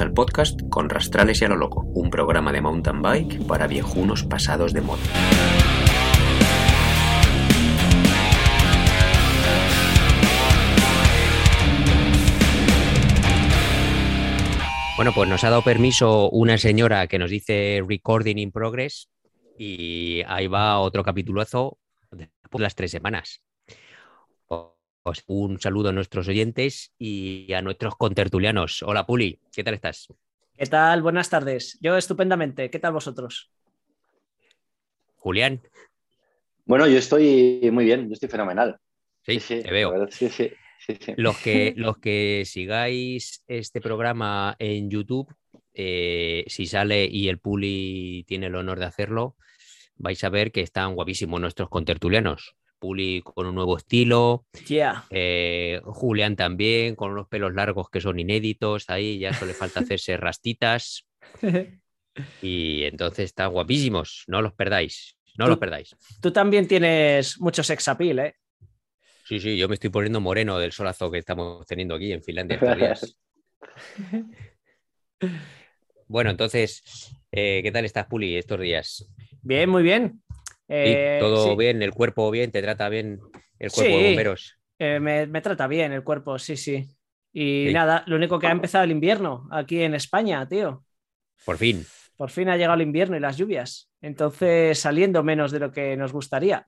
Al podcast Con Rastrales y a lo Loco, un programa de mountain bike para viejunos pasados de moda. Bueno, pues nos ha dado permiso una señora que nos dice recording in progress y ahí va otro capitulazo de las tres semanas. Pues un saludo a nuestros oyentes y a nuestros contertulianos. Hola Puli, ¿qué tal estás? ¿Qué tal? Buenas tardes. Yo estupendamente. ¿Qué tal vosotros? Julián. Bueno, yo estoy muy bien, yo estoy fenomenal. Sí, te veo. los, que, los que sigáis este programa en YouTube, eh, si sale y el Puli tiene el honor de hacerlo, vais a ver que están guapísimos nuestros contertulianos. Puli con un nuevo estilo. Eh, Julián también, con unos pelos largos que son inéditos. Ahí ya solo le falta hacerse rastitas. y entonces están guapísimos. No los perdáis. No los perdáis. Tú también tienes mucho sex appeal, ¿eh? Sí, sí, yo me estoy poniendo moreno del solazo que estamos teniendo aquí en Finlandia estos días. bueno, entonces, eh, ¿qué tal estás, Puli, estos días? Bien, muy bien. Eh, todo bien, el cuerpo bien, te trata bien el cuerpo de bomberos. Eh, me, trata bien el cuerpo, sí, sí. Y nada, lo único que ha empezado el invierno aquí en España, tío. Por fin. Por fin ha llegado el invierno y las lluvias. Entonces, saliendo menos de lo que nos gustaría.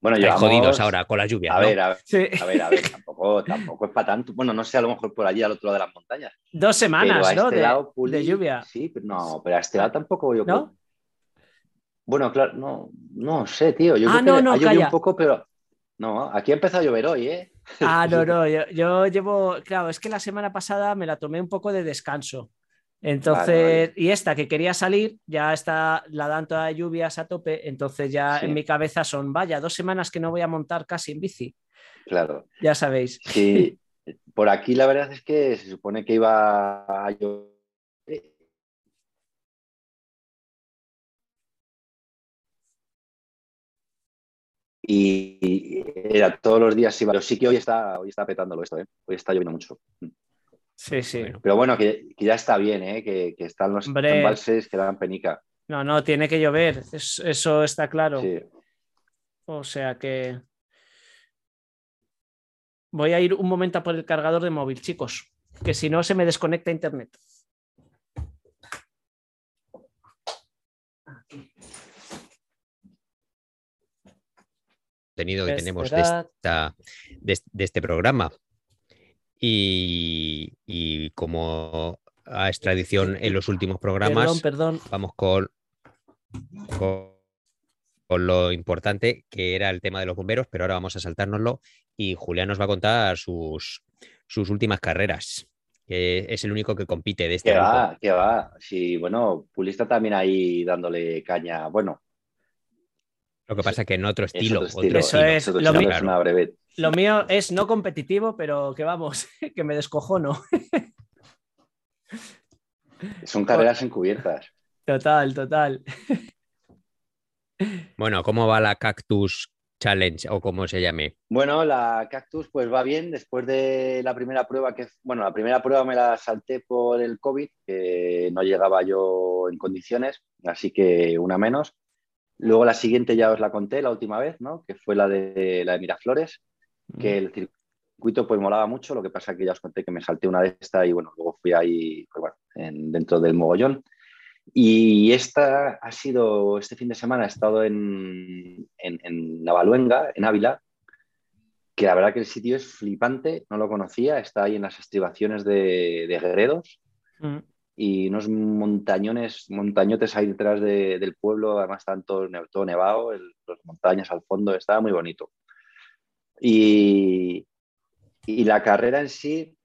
Bueno, ya jodidos ahora con la lluvia. A ver, a ver, a ver, tampoco, tampoco es para tanto. Bueno, no sé, a lo mejor por allí al otro lado de las montañas. Dos semanas, ¿no? Este de, lluvia. Sí, pero no, pero a este lado tampoco yo ¿No? Bueno, claro, no, no sé, tío. Yo ah, no, no, ha un poco, pero. No, aquí ha empezado a llover hoy, ¿eh? Ah, no, no. Yo, llevo. Claro, es que la semana pasada me la tomé un poco de descanso. Entonces, y esta que quería salir, ya está, la dan toda lluvias a tope. Entonces, ya en mi cabeza son, vaya, dos semanas que no voy a montar casi en bici. Claro. Ya sabéis. Sí, por aquí la verdad es que se supone que iba a llover y era todos los días iba. Pero sí que hoy está, hoy está petándolo esto, ¿eh? hoy está lloviendo mucho. Sí, sí. Pero bueno, que, ya está bien, ¿eh? que, están los embalses que dan penica. No, no, tiene que llover, eso está claro. O sea que. Voy a ir un momento a por el cargador de móvil, chicos, que si no se me desconecta internet. Que tenemos de, esta, de, este programa. Y, como a extradición en los últimos programas, vamos con, con, lo importante que era el tema de los bomberos, pero ahora vamos a saltárnoslo y Julián nos va a contar sus, sus últimas carreras. Que es el único que compite de este. Que va, que va. Sí, bueno, Pulista también ahí dándole caña. Bueno, lo que pasa es que en otro estilo. Eso es lo, mío, lo mío es no competitivo, pero que vamos, que me descojono. Son carreras encubiertas. Total, total. Bueno, ¿cómo va la Cactus Challenge o como se llame? Bueno, la Cactus pues va bien después de la primera prueba que, bueno, la primera prueba me la salté por el COVID, que no llegaba yo en condiciones, así que una menos. Luego la siguiente ya os la conté la última vez, ¿no? Que fue la de, la de Miraflores, que el circuito pues molaba mucho, lo que pasa que ya os conté que me salté una de estas y bueno, luego fui ahí pues, bueno, dentro del mogollón. Y esta ha sido, este fin de semana he estado en, en, Navaluenga, en Ávila, que la verdad que el sitio es flipante, no lo conocía, está ahí en las estribaciones de, de Guerreros y unos montañones, montañotes ahí detrás del pueblo, además están todo, nevado, las montañas al fondo, estaba muy bonito. Y, y la carrera en sí,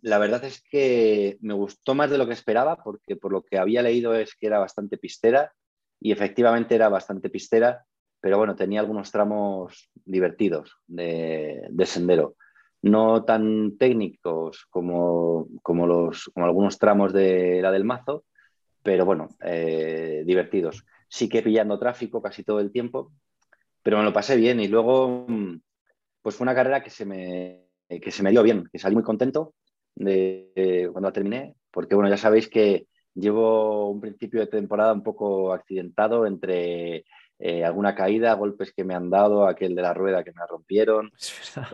la verdad es que me gustó más de lo que esperaba, porque por lo que había leído es que era bastante pistera, y efectivamente era bastante pistera, pero bueno, tenía algunos tramos divertidos de sendero no tan técnicos como, como, los, como algunos tramos de la del mazo, pero bueno, eh, divertidos. Sí que pillando tráfico casi todo el tiempo, pero me lo pasé bien y luego pues fue una carrera que se me, que se me dio bien, que salí muy contento de, cuando terminé, porque bueno, ya sabéis que llevo un principio de temporada un poco accidentado entre eh, alguna caída, golpes que me han dado, aquel de la rueda que me rompieron.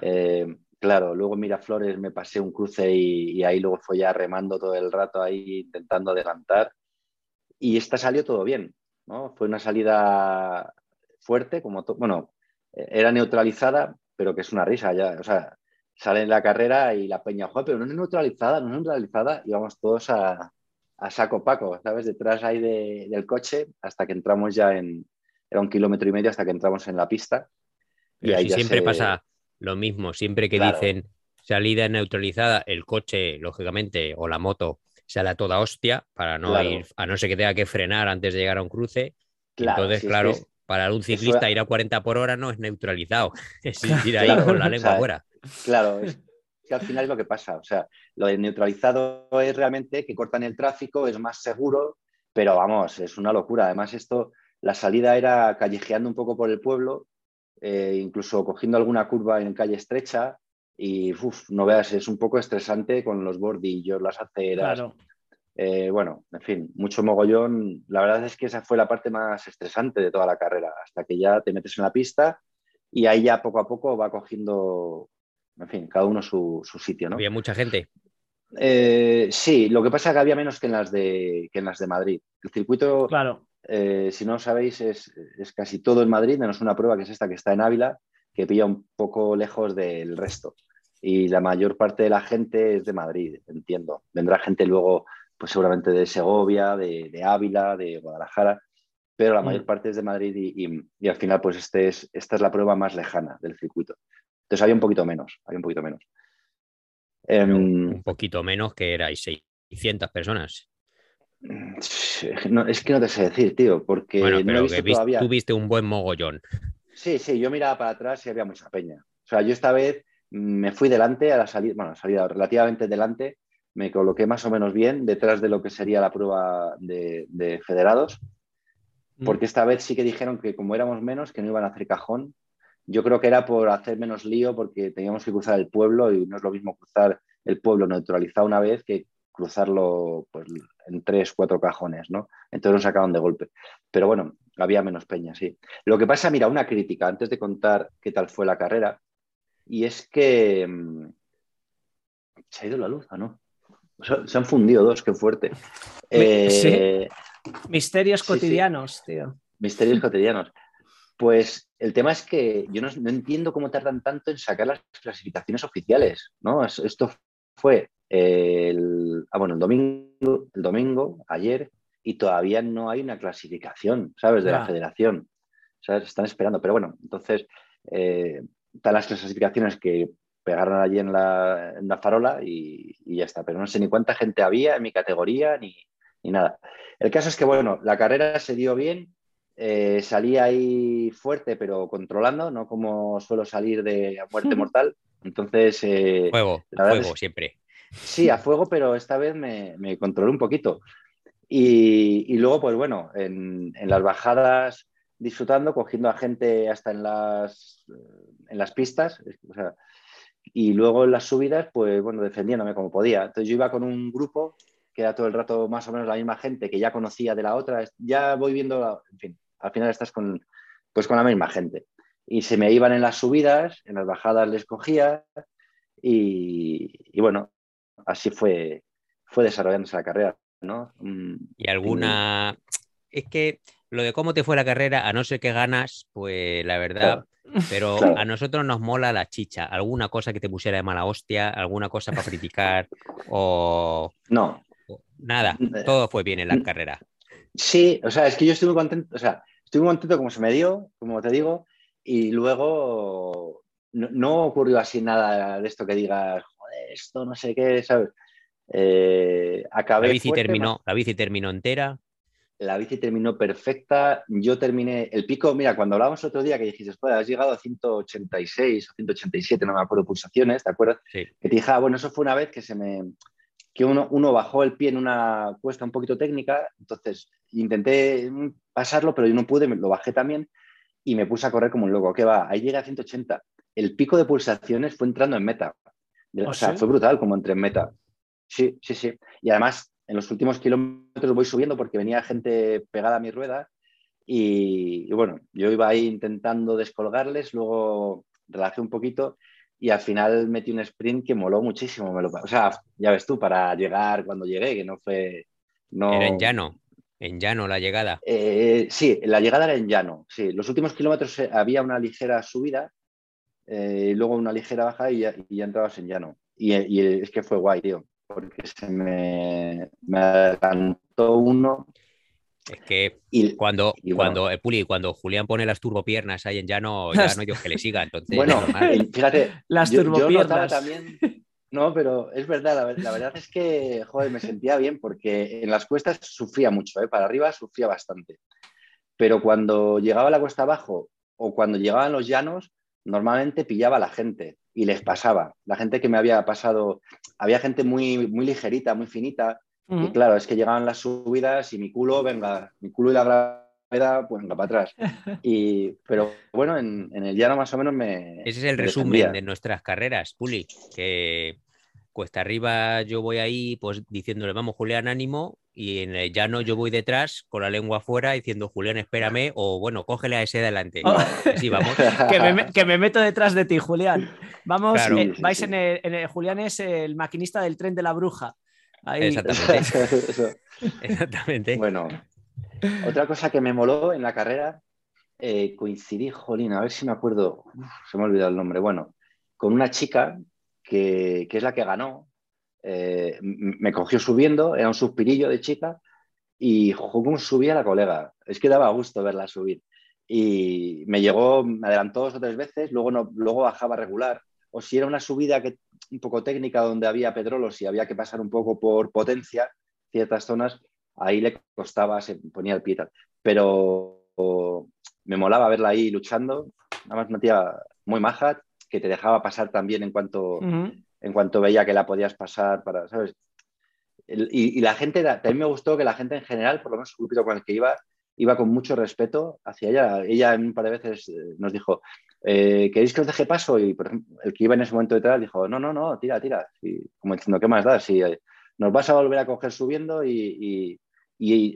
Eh, claro, luego Miraflores me pasé un cruce y, ahí luego fue ya remando todo el rato ahí intentando adelantar. Y esta salió todo bien, ¿no? Fue una salida fuerte, como bueno, era neutralizada, pero que es una risa ya. O sea, sale en la carrera y la peña, juega, pero no es neutralizada, no es neutralizada, y vamos todos a, saco paco, ¿sabes? Detrás ahí del coche hasta que entramos ya en, era un kilómetro y medio hasta que entramos en la pista. y ahí siempre pasa lo mismo, siempre que dicen salida neutralizada, el coche, lógicamente, o la moto sale a toda hostia para no ir, a no ser que tenga que frenar antes de llegar a un cruce. Entonces, claro, para un ciclista ir a 40 por hora no es neutralizado, es ir ahí con la lengua fuera. Claro, es que al final es lo que pasa. O sea, lo de neutralizado es realmente que cortan el tráfico, es más seguro, pero vamos, es una locura. Además, esto, la salida era callejeando un poco por el pueblo, eh, incluso cogiendo alguna curva en calle estrecha. Y no veas, es un poco estresante con los bordillos, las aceras. Eh, bueno, en fin, mucho mogollón. La verdad es que esa fue la parte más estresante de toda la carrera, hasta que ya te metes en la pista y ahí ya poco a poco va cogiendo en fin, cada uno su, sitio, ¿no? Había mucha gente. Eh, sí, lo que pasa es que había menos que en las de, en las de Madrid. El circuito, claro. Eh, si no sabéis, es, casi todo en Madrid, menos una prueba que es esta que está en Ávila, que pilla un poco lejos del resto. Y la mayor parte de la gente es de Madrid, entiendo. Vendrá gente luego, pues seguramente de Segovia, de, Ávila, de Guadalajara, pero la mm. mayor parte es de Madrid y, y, al final, pues este es, esta es la prueba más lejana del circuito. Entonces había un poquito menos, había un poquito menos. Em, un poquito menos que erais 600 personas. Es que no te sé decir, tío, porque bueno, pero no tuviste un buen mogollón. Sí, sí, yo miraba para atrás y había mucha peña. O sea, yo esta vez me fui delante a la salida, bueno, salida relativamente delante, me coloqué más o menos bien detrás de lo que sería la prueba de, de federados, mm. porque esta vez sí que dijeron que como éramos menos, que no iban a hacer cajón yo creo que era por hacer menos lío porque teníamos que cruzar el pueblo y no es lo mismo cruzar el pueblo neutralizado una vez que cruzarlo pues, en tres, cuatro cajones, ¿no? Entonces nos sacaron de golpe. Pero bueno, había menos peña, sí. Lo que pasa, mira, una crítica antes de contar qué tal fue la carrera, y es que mm, se ha ido la luz, ¿no? Se han fundido dos, qué fuerte. Eh, Misterios cotidianos, tío. Misterios cotidianos. Pues el tema es que yo no, entiendo cómo tardan tanto en sacar las clasificaciones oficiales, ¿no? Esto fue el, ah, bueno, el domingo, el domingo, ayer, y todavía no hay una clasificación, ¿sabes? De la federación. ¿Sabes? Están esperando. Pero bueno, entonces, eh, están las clasificaciones que pegaron allí en la, farola y, ya está. Pero no sé ni cuánta gente había en mi categoría ni, ni nada. El caso es que, bueno, la carrera se dio bien eh, salí ahí fuerte, pero controlando, no como suelo salir de muerte mortal. Entonces. Eh, fuego, fuego, siempre. Sí, a fuego, pero esta vez me, me controlé un poquito. Y, luego, pues bueno, en, las bajadas disfrutando, cogiendo a gente hasta en las, en las pistas. y luego en las subidas, pues bueno, defendiéndome como podía. Entonces yo iba con un grupo que era todo el rato más o menos la misma gente que ya conocía de la otra. Ya voy viendo, en fin, al final estás con, pues con la misma gente. Y se me iban en las subidas, en las bajadas les cogía y, bueno, así fue, fue desarrollándose la carrera, ¿no? Mm, y alguna... Es que lo de cómo te fue la carrera, a no ser que ganas, pues la verdad... Pero a nosotros nos mola la chicha. ¿Alguna cosa que te pusiera de mala hostia? ¿Alguna cosa para criticar? O. No. Nada, todo fue bien en la carrera. Sí, o sea, es que yo estoy muy contento, o sea, estoy muy contento como se me dio, como te digo, y luego no, ocurrió así nada de esto que digas, esto no sé qué, ¿sabes? Eh, acabé la bici terminó, la bici terminó entera. La bici terminó perfecta. Yo terminé el pico. Mira, cuando hablábamos otro día que dijiste, pues has llegado a 186 o 187, no me acuerdo, pulsaciones, ¿te acuerdas? Sí. Que te dije, ah, bueno, eso fue una vez que se me, que uno, bajó el pie en una cuesta un poquito técnica, entonces intenté pasarlo, pero yo no pude, lo bajé también y me puse a correr como un loco. ¿Qué va? Ahí llegué a 180. El pico de pulsaciones fue entrando en meta. O ¿Ah, sea, fue brutal como entré en meta. Sí, sí, sí. Y además, en los últimos kilómetros voy subiendo porque venía gente pegada a mi rueda y, bueno, yo iba ahí intentando descolgarles, luego relajé un poquito y al final metí un sprint que moló muchísimo. Me lo, o sea, ya ves tú, para llegar cuando llegué, que no fue... No... Era en llano, en llano la llegada. Eh, sí, la llegada era en llano, sí. Los últimos kilómetros eh, había una ligera subida, eh, luego una ligera baja y ya, entrabas en llano. Y, y, es que fue guay, tío, porque se me, me adelantó uno es que cuando, cuando, eh, Puli, cuando Julián pone las turbopiernas ahí en llano, ya no hay Dios que le siga. Entonces, bueno, fíjate, las turbopiernas. también, no, pero es verdad, la, verdad es que, joder, me sentía bien porque en las cuestas sufría mucho, ¿eh? para arriba sufría bastante. Pero cuando llegaba la cuesta abajo o cuando llegaban los llanos, normalmente pillaba a la gente y les pasaba. La gente que me había pasado, había gente muy, muy ligerita, muy finita, y claro, es que llegaban las subidas y mi culo, venga, mi culo y la gravedad, pues venga para atrás. Y, pero bueno, en, el llano más o menos me. Ese es el resumen de nuestras carreras, Puli, que cuesta arriba yo voy ahí pues diciéndole, vamos Julián, ánimo, y en el llano yo voy detrás con la lengua afuera diciendo, Julián, espérame, o bueno, cógele a ese adelante. Oh. vamos. que, me, meto detrás de ti, Julián. Vamos, eh, vais En, el, Julián es el maquinista del tren de la bruja. Exactamente. Exactamente. Bueno, otra cosa que me moló en la carrera, eh, coincidí, jolín, a ver si me acuerdo, se me ha olvidado el nombre, bueno, con una chica que, es la que ganó, eh, me cogió subiendo, era un suspirillo de chica, y como subía la colega, es que daba gusto verla subir. Y me llegó, me adelantó dos o tres veces, luego, no, luego bajaba regular, o si era una subida que un poco técnica donde había pedrolos y había que pasar un poco por potencia ciertas zonas, ahí le costaba, se ponía el pie. Pero me molaba verla ahí luchando, nada más una tía muy maja que te dejaba pasar también en cuanto, en cuanto veía que la podías pasar para, ¿sabes? Y, la gente, también me gustó que la gente en general, por lo menos el grupito con el que iba, iba con mucho respeto hacia ella. Ella un par de veces eh, nos dijo, eh, ¿queréis que os deje paso? Y el que iba en ese momento detrás dijo, no, no, no, tira, tira. Y, como diciendo, ¿qué más da? Si eh, nos vas a volver a coger subiendo y,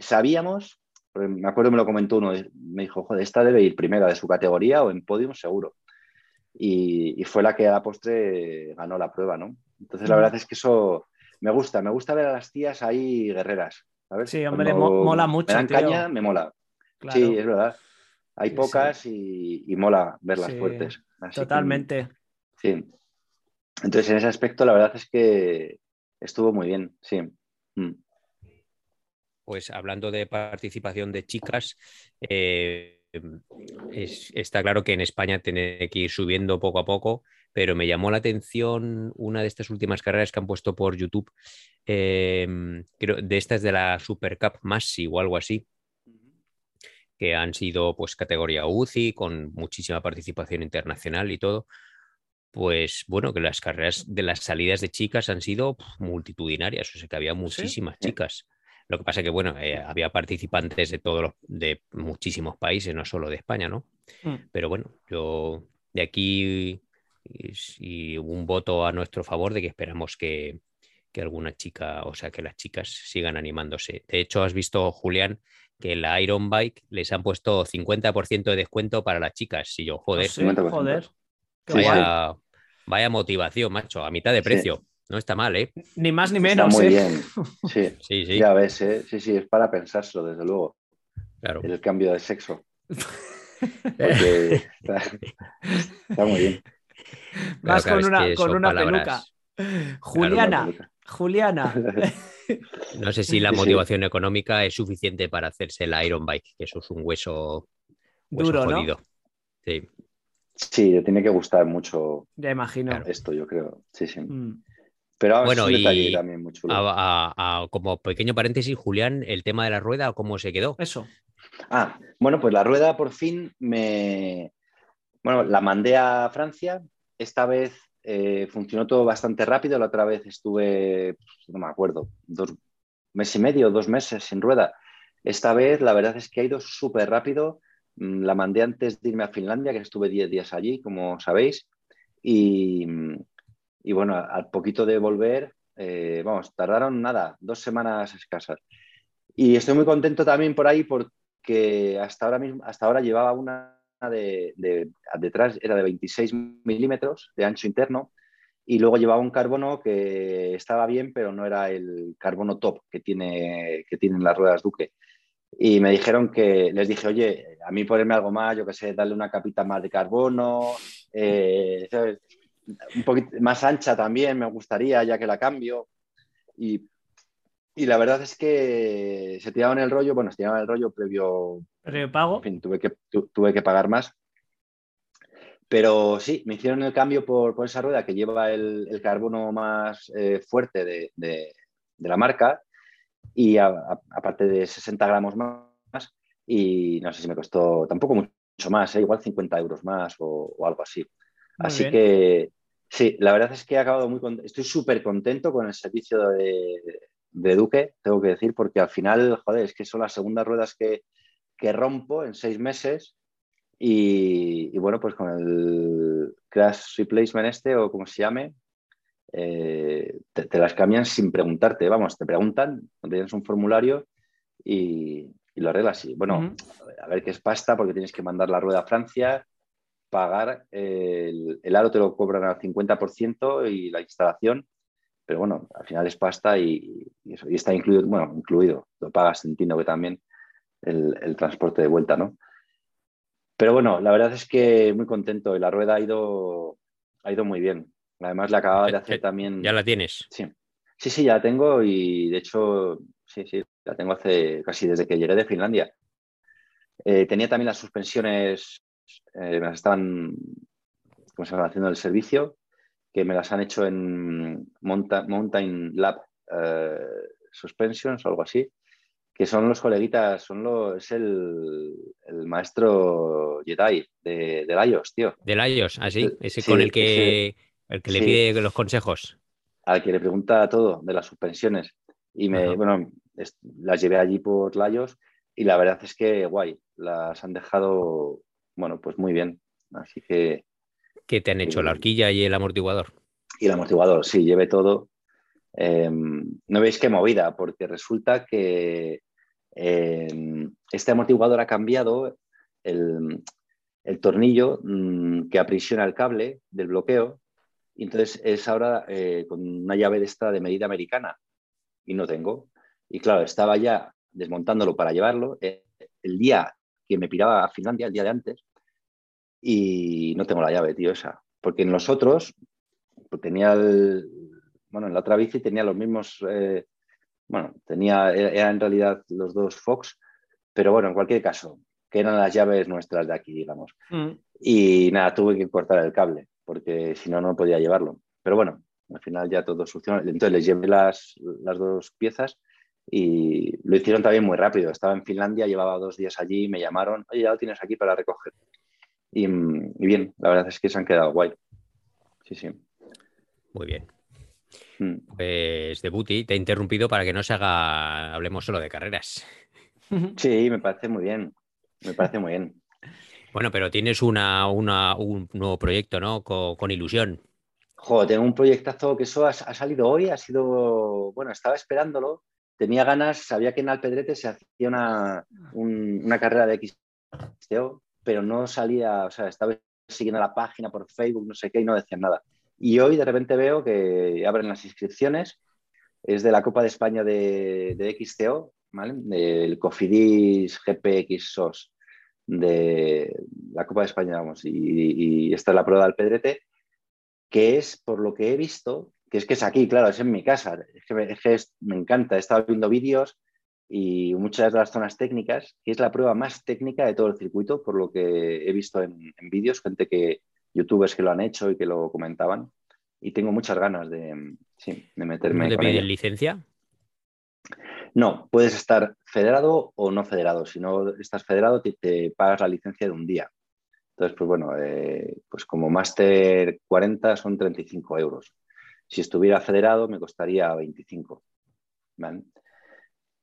sabíamos, me acuerdo me lo comentó uno, me dijo, joder, esta debe ir primera de su categoría o en podium seguro. Y, fue la que a la postre ganó la prueba, ¿no? Entonces la verdad es que eso me gusta, me gusta ver a las tías ahí guerreras. Sí, hombre, mola mucho. Me dan caña, me mola. Sí, es verdad. Hay pocas Y, mola verlas fuertes. totalmente. sí. Entonces, en ese aspecto, la verdad es que estuvo muy bien, sí. Mm. Pues hablando de participación de chicas, eh, está claro que en España tiene que ir subiendo poco a poco, pero me llamó la atención una de estas últimas carreras que han puesto por YouTube, eh, creo, de estas de la Super Cup Massi o algo así, que han sido pues categoría UCI con muchísima participación internacional y todo, pues bueno, que las carreras de las salidas de chicas han sido multitudinarias, o sea que había muchísimas chicas. Lo que pasa que, bueno, eh, había participantes de todos los, de muchísimos países, no solo de España, ¿no? Mm. Pero bueno, yo de aquí y, un voto a nuestro favor de que esperamos que, que alguna chica, o sea, que las chicas sigan animándose. De hecho, has visto, Julián, que la Iron Bike les han puesto 50% de descuento para las chicas. Y yo, joder, joder. Vaya, motivación, macho, a mitad de precio. No está mal, ¿eh? Ni más ni menos. Está muy ¿eh? bien. Sí. sí, sí. Ya ves, ¿eh? Sí, sí, es para pensárselo, desde luego. Claro. El cambio de sexo. está, muy bien. Vas con, una, con una peluca. Juliana, Juliana. No sé si la motivación económica es suficiente para hacerse el Iron Bike, que eso es un hueso, duro, jodido. Sí. Sí, le tiene que gustar mucho. Ya imagino. Esto, yo creo. Sí, sí. Mm. Pero bueno, y también muy como pequeño paréntesis, Julián, el tema de la rueda, ¿cómo se quedó? Eso. Ah, bueno, pues la rueda por fin me. Bueno, la mandé a Francia. Esta vez eh, funcionó todo bastante rápido. La otra vez estuve, no me acuerdo, dos meses y medio, dos meses sin rueda. Esta vez la verdad es que ha ido súper rápido. Mm, la mandé antes de irme a Finlandia, que estuve 10 días allí, como sabéis. Y, bueno, al poquito de volver, eh, vamos, tardaron nada, dos semanas escasas. Y estoy muy contento también por ahí porque hasta ahora, mismo, hasta ahora llevaba una de, detrás, era de 26 milímetros de ancho interno y luego llevaba un carbono que estaba bien, pero no era el carbono top que, tiene, que tienen las ruedas Duque. Y me dijeron que, les dije, oye, a mí ponerme algo más, yo qué sé, darle una capita más de carbono, eh, un poquito más ancha también me gustaría, ya que la cambio. Y, y la verdad es que se tiraban el rollo, bueno, se tiraban el rollo previo, previo pago. En fin, tuve que, tuve que pagar más. Pero sí, me hicieron el cambio por, por esa rueda que lleva el, el carbono más eh, fuerte de, de, de, la marca y aparte de 60 gramos más. Y no sé si me costó tampoco mucho más, ¿eh? igual 50 euros más o, o algo así. Así que sí, la verdad es que he acabado muy contento. Estoy súper contento con el servicio de, de, Duque, tengo que decir, porque al final, joder, es que son las segundas ruedas que, que rompo en seis meses. Y, bueno, pues con el crash replacement este o como se llame, eh, te, las cambian sin preguntarte, vamos, te preguntan, tienes un formulario y, y lo arreglas. Y bueno, a ver qué es pasta porque tienes que mandar la rueda a Francia, pagar, el, el, aro te lo cobran al 50% y la instalación, pero bueno, al final es pasta y, y, eso, y está incluido, bueno, incluido, lo pagas, entiendo que también el, el, transporte de vuelta, ¿no? Pero bueno, la verdad es que muy contento y la rueda ha ido, ha ido muy bien. Además, la acababa de hacer también. ¿Ya la tienes? Sí. Sí, sí, ya la tengo y de hecho, sí, sí, la tengo hace casi desde que llegué de Finlandia. Eh, tenía también las suspensiones eh, me las estaban ¿cómo se haciendo el servicio, que me las han hecho en Mountain Lab eh, Suspensions o algo así, que son los coleguitas, son los, es el, el maestro Jedi de, de Laios, tío. De Laios, así, ah, ese sí, con el que, ese, el que le sí. pide los consejos. Al que le pregunta todo de las suspensiones. Y me, bueno, es, las llevé allí por Laios y la verdad es que guay, las han dejado bueno, pues muy bien. Así que. ¿Qué te han hecho? Eh, ¿La horquilla y el amortiguador? Y el amortiguador, sí, lleve todo. Eh, no veis qué movida, porque resulta que eh, este amortiguador ha cambiado el, el tornillo mmm, que aprisiona el cable del bloqueo. Y entonces es ahora eh, con una llave de esta de medida americana. Y no tengo. Y claro, estaba ya desmontándolo para llevarlo. el día que me piraba a Finlandia el día de antes y no tengo la llave, tío, esa. Porque en los otros pues tenía el, bueno, en la otra bici tenía los mismos, eh, bueno, tenía, era en realidad los dos Fox, pero bueno, en cualquier caso, que eran las llaves nuestras de aquí, digamos. Mm. Y nada, tuve que cortar el cable, porque si no, no podía llevarlo. Pero bueno, al final ya todo funcionó. Entonces les llevé las, las dos piezas y lo hicieron también muy rápido. Estaba en Finlandia, llevaba dos días allí, me llamaron, oye, ya lo tienes aquí para recoger. Y, y bien, la verdad es que se han quedado guay. Sí, sí. Muy bien. Mm. Pues Debuti, te he interrumpido para que no se haga, hablemos solo de carreras. Sí, me parece muy bien. Me parece muy bien. Bueno, pero tienes una, una, un nuevo proyecto, ¿no? Con, con ilusión. Joder, tengo un proyectazo que eso ha, ha, salido hoy, ha sido, bueno, estaba esperándolo, tenía ganas, sabía que en Alpedrete se hacía una, un, una carrera de XTO, pero no salía, o sea, estaba siguiendo la página por Facebook, no sé qué, y no decían nada. Y hoy de repente veo que abren las inscripciones, es de la Copa de España de, de XTO, ¿vale? Del Cofidis GPX SOS, de la Copa de España, vamos, y, y esta es la prueba del Pedrete, que es, por lo que he visto, que es que es aquí, claro, es en mi casa, es que me, es que es, me encanta, he estado viendo vídeos y muchas de las zonas técnicas, que es la prueba más técnica de todo el circuito, por lo que he visto en, en vídeos, gente que, youtubers que lo han hecho y que lo comentaban, y tengo muchas ganas de, sí, de meterme. ¿No te piden licencia? No, puedes estar federado o no federado. Si no estás federado, te, te pagas la licencia de un día. Entonces, pues bueno, eh, pues como máster 40 son 35 euros. Si estuviera federado me costaría 25. ¿vale?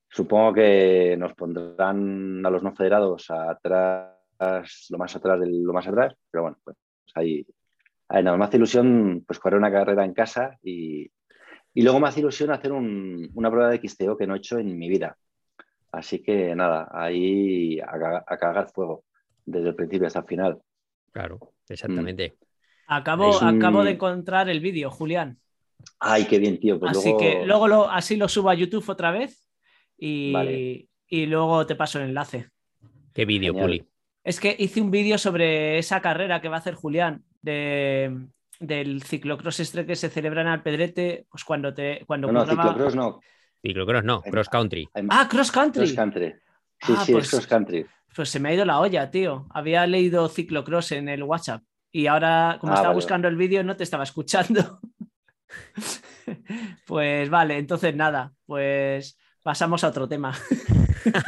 Supongo que nos pondrán a los no federados atrás, lo más atrás de lo más atrás, pero bueno, pues ahí, ahí nada más ilusión pues correr una carrera en casa y, Y luego me hace ilusión hacer una prueba de XTO que no he hecho en mi vida. Así que nada, ahí a, cagar fuego, desde el principio hasta el final. Claro, exactamente. Mm. Acabo, acabo de encontrar el vídeo, Julián. Ay, qué bien, tío. Pues así que luego lo, así lo subo a YouTube otra vez y, y luego te paso el enlace. ¿Qué vídeo, Juli? Es que hice un vídeo sobre esa carrera que va a hacer Julián de, del ciclocross este que se celebra en Alpedrete, pues cuando te. Cuando no, no, ciclocross no. Ciclocross no, cross country. Ah, cross country. Cross country. Sí, ah, sí, pues, es cross country. Pues se me ha ido la olla, tío. Había leído ciclocross en el WhatsApp y ahora, como ah, estaba buscando el vídeo, no te estaba escuchando. pues vale, entonces nada, pues pasamos a otro tema.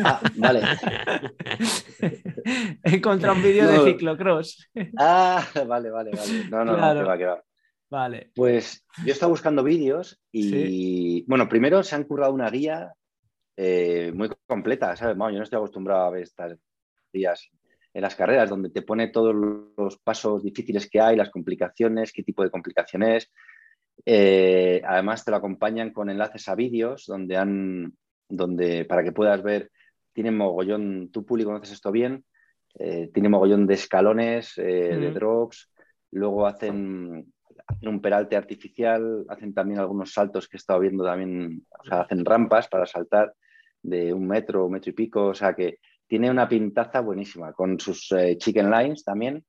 Ah, vale. He encontrado un vídeo de ciclocross. Ah, vale, vale, vale. No, no, no, que va, que va. Vale. Pues yo estaba buscando vídeos y, bueno, primero se han currado una guía eh, muy completa, ¿sabes? yo no estoy acostumbrado a ver estas guías en las carreras, donde te pone todos los pasos difíciles que hay, las complicaciones, qué tipo de complicaciones. Eh, además, te lo acompañan con enlaces a vídeos donde han, donde para que puedas ver, tiene mogollón, tú Puli conoces esto bien, eh, tiene mogollón de escalones, eh, de drops, luego hacen, un peralte artificial, hacen también algunos saltos que he estado viendo también, o sea, hacen rampas para saltar de un metro, un metro y pico, o sea que tiene una pintaza buenísima, con sus eh, chicken lines también.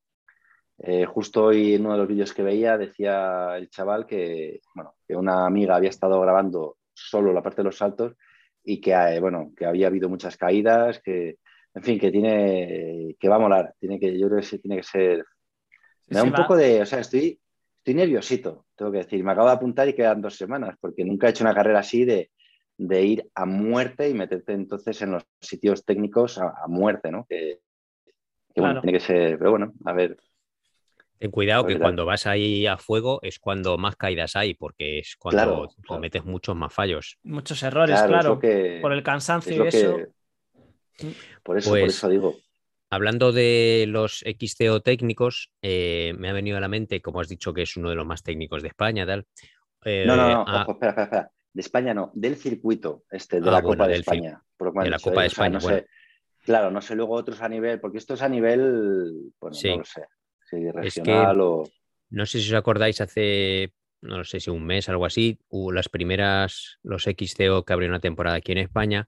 Justo hoy en uno de los vídeos que veía decía el chaval que, bueno, que una amiga había estado grabando solo la parte de los saltos y que, eh, bueno, que había habido muchas caídas, que, en fin, que tiene, que va a molar, tiene que, yo creo que tiene que ser, me da un poco de, o sea, estoy, estoy nerviosito, tengo que decir, me acabo de apuntar y quedan dos semanas, porque nunca he hecho una carrera así de, de ir a muerte y meterte entonces en los sitios técnicos a, muerte, ¿no? Que, bueno, tiene que ser, pero bueno, a ver, Ten cuidado que cuando vas ahí a fuego es cuando más caídas hay, porque es cuando cometes muchos más fallos. Muchos errores, claro. por el cansancio y eso. Por eso, por pues eso digo. Hablando de los XTO técnicos, eh, me ha venido a la mente, como has dicho, que es uno de los más técnicos de España, tal. Eh, no, no, no, ojo, espera, espera, espera. De España no, del circuito, este, de ah, la Copa de España. de la Copa de España. claro, no sé luego otros a nivel, porque esto es a nivel, bueno, no lo sé regional o... No sé si os acordáis hace, no sé si un mes, algo así, hubo las primeras, los XCO que abrieron una temporada aquí en España.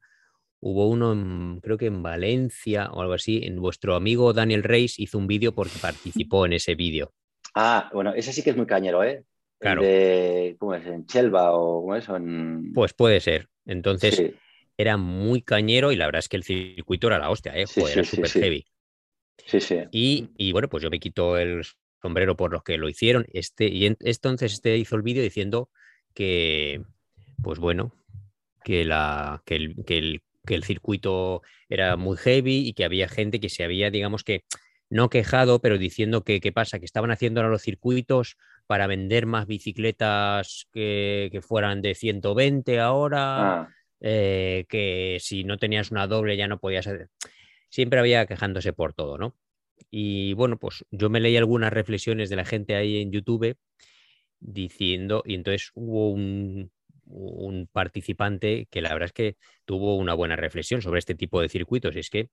Hubo uno, creo que en Valencia o algo así. En vuestro amigo Daniel Reis hizo un vídeo porque participó en ese vídeo. Ah, bueno, ese sí que es muy cañero, ¿eh? Claro. ¿Cómo es? ¿En Chelva o cómo es? Pues puede ser. Entonces, era muy cañero y la verdad es que el circuito era la hostia, ¿eh? era súper heavy. Sí, sí. Y, bueno, pues yo me quito el sombrero por los que lo hicieron. Este, y entonces este hizo el vídeo diciendo que, pues bueno, que, la, que, el, que, el, circuito era muy heavy y que había gente que se había, digamos que, no quejado, pero diciendo que qué pasa, que estaban haciendo ahora los circuitos para vender más bicicletas que, que fueran de 120 ahora, ah. eh, que si no tenías una doble ya no podías hacer siempre había quejándose por todo, ¿no? Y bueno, pues yo me leí algunas reflexiones de la gente ahí en YouTube diciendo, y entonces hubo un, participante que la verdad es que tuvo una buena reflexión sobre este tipo de circuitos, y es que,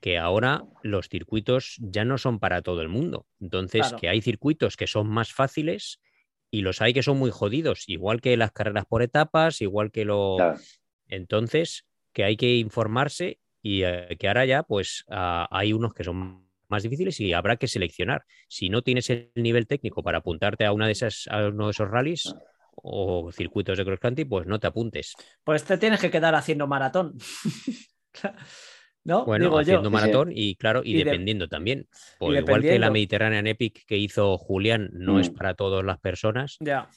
que ahora los circuitos ya no son para todo el mundo. Entonces, que hay circuitos que son más fáciles y los hay que son muy jodidos, igual que las carreras por etapas, igual que lo... Entonces, que hay que informarse y eh, que ahora ya pues ah, hay unos que son más difíciles y habrá que seleccionar. Si no tienes el nivel técnico para apuntarte a una de esas, a uno de esos rallies o circuitos de cross country, pues no te apuntes. Pues te tienes que quedar haciendo maratón. ¿No? Bueno, haciendo maratón y claro, y, dependiendo también. igual que la Mediterranean Epic que hizo Julián no es mm. para todas las personas. Ya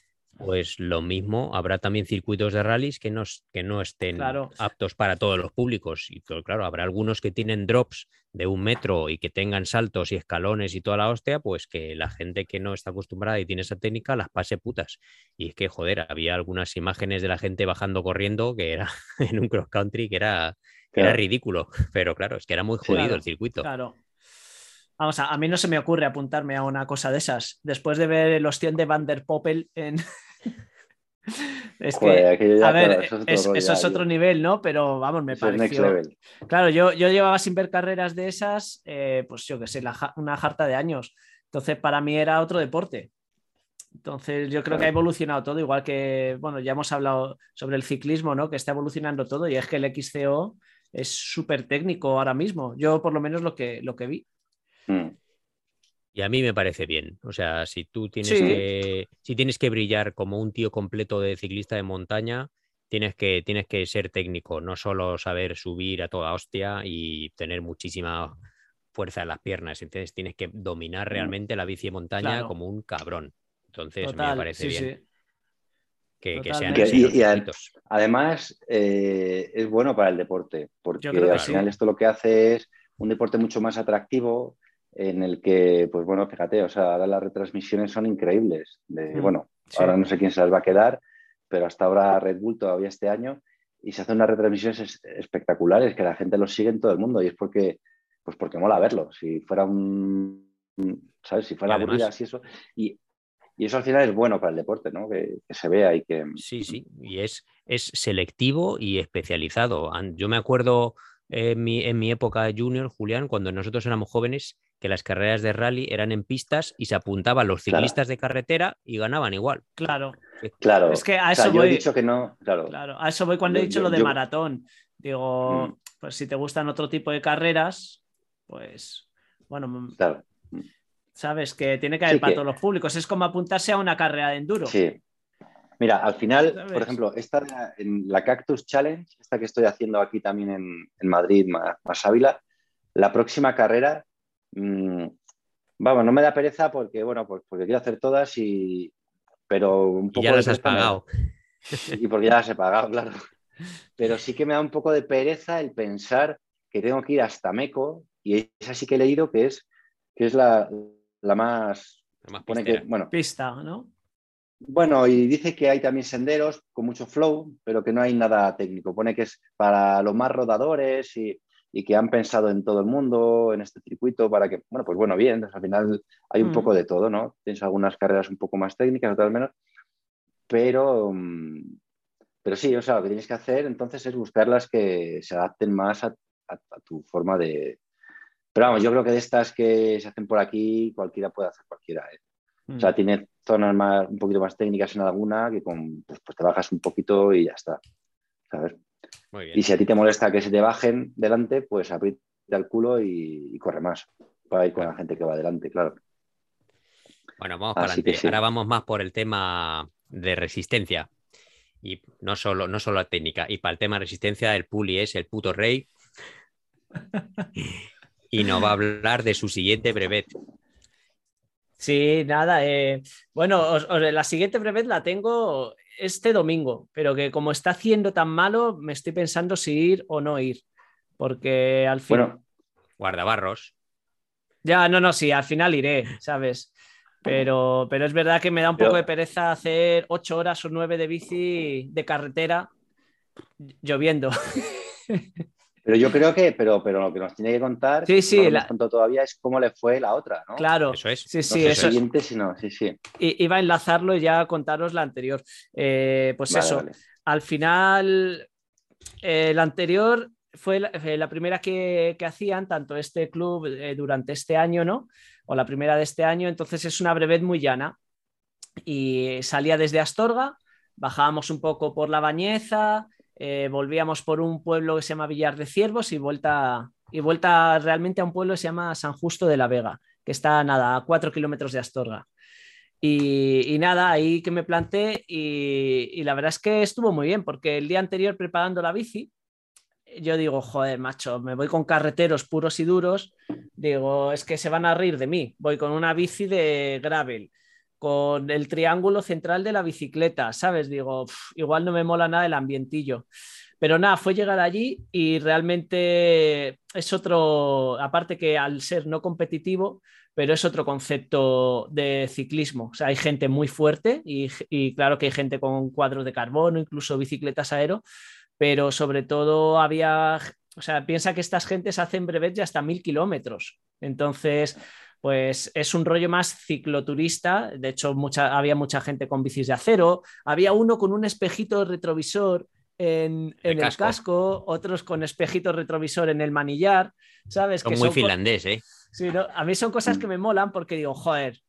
pues lo mismo, habrá también circuitos de rallies que no, que no estén aptos para todos los públicos. Y claro, habrá algunos que tienen drops de un metro y que tengan saltos y escalones y toda la hostia, pues que la gente que no está acostumbrada y tiene esa técnica las pase putas. Y es que, joder, había algunas imágenes de la gente bajando corriendo que era en un cross country que era, era ridículo. Pero claro, es que era muy jodido el circuito. Claro. Vamos, a, a, mí no se me ocurre apuntarme a una cosa de esas. Después de ver el ostión de Van der Poppel en, Es que, a ver, eso, es otro, nivel, ¿no? Pero vamos, me pareció. Claro, yo, yo llevaba sin ver carreras de esas, eh, pues yo qué sé, una jarta de años. Entonces, para mí era otro deporte. Entonces, yo creo que ha evolucionado todo, igual que, bueno, ya hemos hablado sobre el ciclismo, ¿no? Que está evolucionando todo y es que el XCO es súper técnico ahora mismo. Yo, por lo menos, lo que, lo que vi. Mm. Y a mí me parece bien. O sea, si tú tienes que, si tienes que brillar como un tío completo de ciclista de montaña, tienes que, tienes que ser técnico, no solo saber subir a toda hostia y tener muchísima fuerza en las piernas. Entonces tienes que dominar mm. realmente la bici de montaña como un cabrón. Entonces me parece bien. Que, sean y, además eh, es bueno para el deporte, porque al final esto lo que hace es un deporte mucho más atractivo, en el que, pues bueno, fíjate, o sea, ahora las retransmisiones son increíbles. De, mm, bueno, ahora no sé quién se las va a quedar, pero hasta ahora Red Bull todavía este año y se hacen unas retransmisiones espectaculares que la gente los sigue en todo el mundo y es porque, pues porque mola verlo. Si fuera un, ¿sabes? Si fuera aburrida así eso. Y, y, eso al final es bueno para el deporte, ¿no? Que, que, se vea y que... Sí, sí, y es, es selectivo y especializado. Yo me acuerdo en mi, en mi época junior, Julián, cuando nosotros éramos jóvenes, que las carreras de rally eran en pistas y se apuntaban los ciclistas de carretera y ganaban igual. Claro. Claro. Es que a eso voy. he dicho que no. Claro. A eso voy cuando he dicho lo de maratón. Digo, mm. pues si te gustan otro tipo de carreras, pues bueno. Mm, claro. Sabes que tiene que haber para todos los públicos. Es como apuntarse a una carrera de enduro. Sí. Mira, al final, por ejemplo, esta en la Cactus Challenge, esta que estoy haciendo aquí también en, Madrid, más, Ávila, la próxima carrera, mmm, vamos, no me da pereza porque, bueno, pues porque quiero hacer todas y, pero un poco... ya las has pagado. Y porque ya las he pagado, claro. Pero sí que me da un poco de pereza el pensar que tengo que ir hasta Meco y es así que he leído que es, que es la, más... más que, bueno, pista, ¿no? Bueno, y dice que hay también senderos con mucho flow, pero que no hay nada técnico. Pone que es para los más rodadores y, que han pensado en todo el mundo, en este circuito, para que, bueno, pues bueno, bien, al final hay un mm. poco de todo, ¿no? Tienes algunas carreras un poco más técnicas, tal menos, pero, mm, pero sí, o sea, lo que tienes que hacer entonces es buscar las que se adapten más a, tu forma de... Pero vamos, yo creo que de estas que se hacen por aquí, cualquiera puede hacer cualquiera. ¿eh? O sea, mm. tiene zonas más, un poquito más técnicas en alguna que con, pues, pues, te bajas un poquito y ya está. ¿sabes? Y si a ti te molesta que se te bajen delante, pues aprieta el culo y, corre más para ir con la gente que va delante, claro. Bueno, vamos para adelante. Ahora vamos más por el tema de resistencia. Y no solo, no solo la técnica. Y para el tema de resistencia, el Puli es el puto rey. y nos va a hablar de su siguiente brevet. Sí, nada. Eh, bueno, la siguiente brevet la tengo este domingo, pero que como está haciendo tan malo, me estoy pensando si ir o no ir. Porque al final. Bueno, guardabarros. Ya, no, no, sí, al final iré, ¿sabes? Pero, pero es verdad que me da un poco de pereza hacer ocho horas o nueve de bici de carretera lloviendo. Pero yo creo que, pero, pero lo que nos tiene que contar, sí, sí, todavía es cómo le fue la otra, ¿no? Claro, eso es. Sí, sí, eso siguiente, sino, sí, sí. Iba a enlazarlo y ya contaros la anterior. Eh, pues eso, al final, eh, la anterior fue la, eh, primera que, hacían, tanto este club durante este año, ¿no? O la primera de este año, entonces es una brevet muy llana. Y salía desde Astorga, bajábamos un poco por la Bañeza, eh, volvíamos por un pueblo que se llama Villar de Ciervos y vuelta, y vuelta realmente a un pueblo que se llama San Justo de la Vega, que está nada, a cuatro kilómetros de Astorga. Y, nada, ahí que me planté y, la verdad es que estuvo muy bien, porque el día anterior preparando la bici, yo digo, joder, macho, me voy con carreteros puros y duros, digo, es que se van a reír de mí, voy con una bici de gravel, con el triángulo central de la bicicleta, ¿sabes? Digo, igual no me mola nada el ambientillo. Pero nada, fue llegar allí y realmente es otro, aparte que al ser no competitivo, pero es otro concepto de ciclismo. O sea, hay gente muy fuerte y, claro que hay gente con cuadros de carbono, incluso bicicletas aero, pero sobre todo había, o sea, piensa que estas gentes hacen brevets de hasta mil kilómetros. Entonces, pues es un rollo más cicloturista. De hecho, mucha, había mucha gente con bicis de acero. Había uno con un espejito retrovisor en, el, casco. otros con espejito retrovisor en el manillar. ¿Sabes? que muy finlandés, ¿eh? Sí, a mí son cosas que me molan porque digo, joder,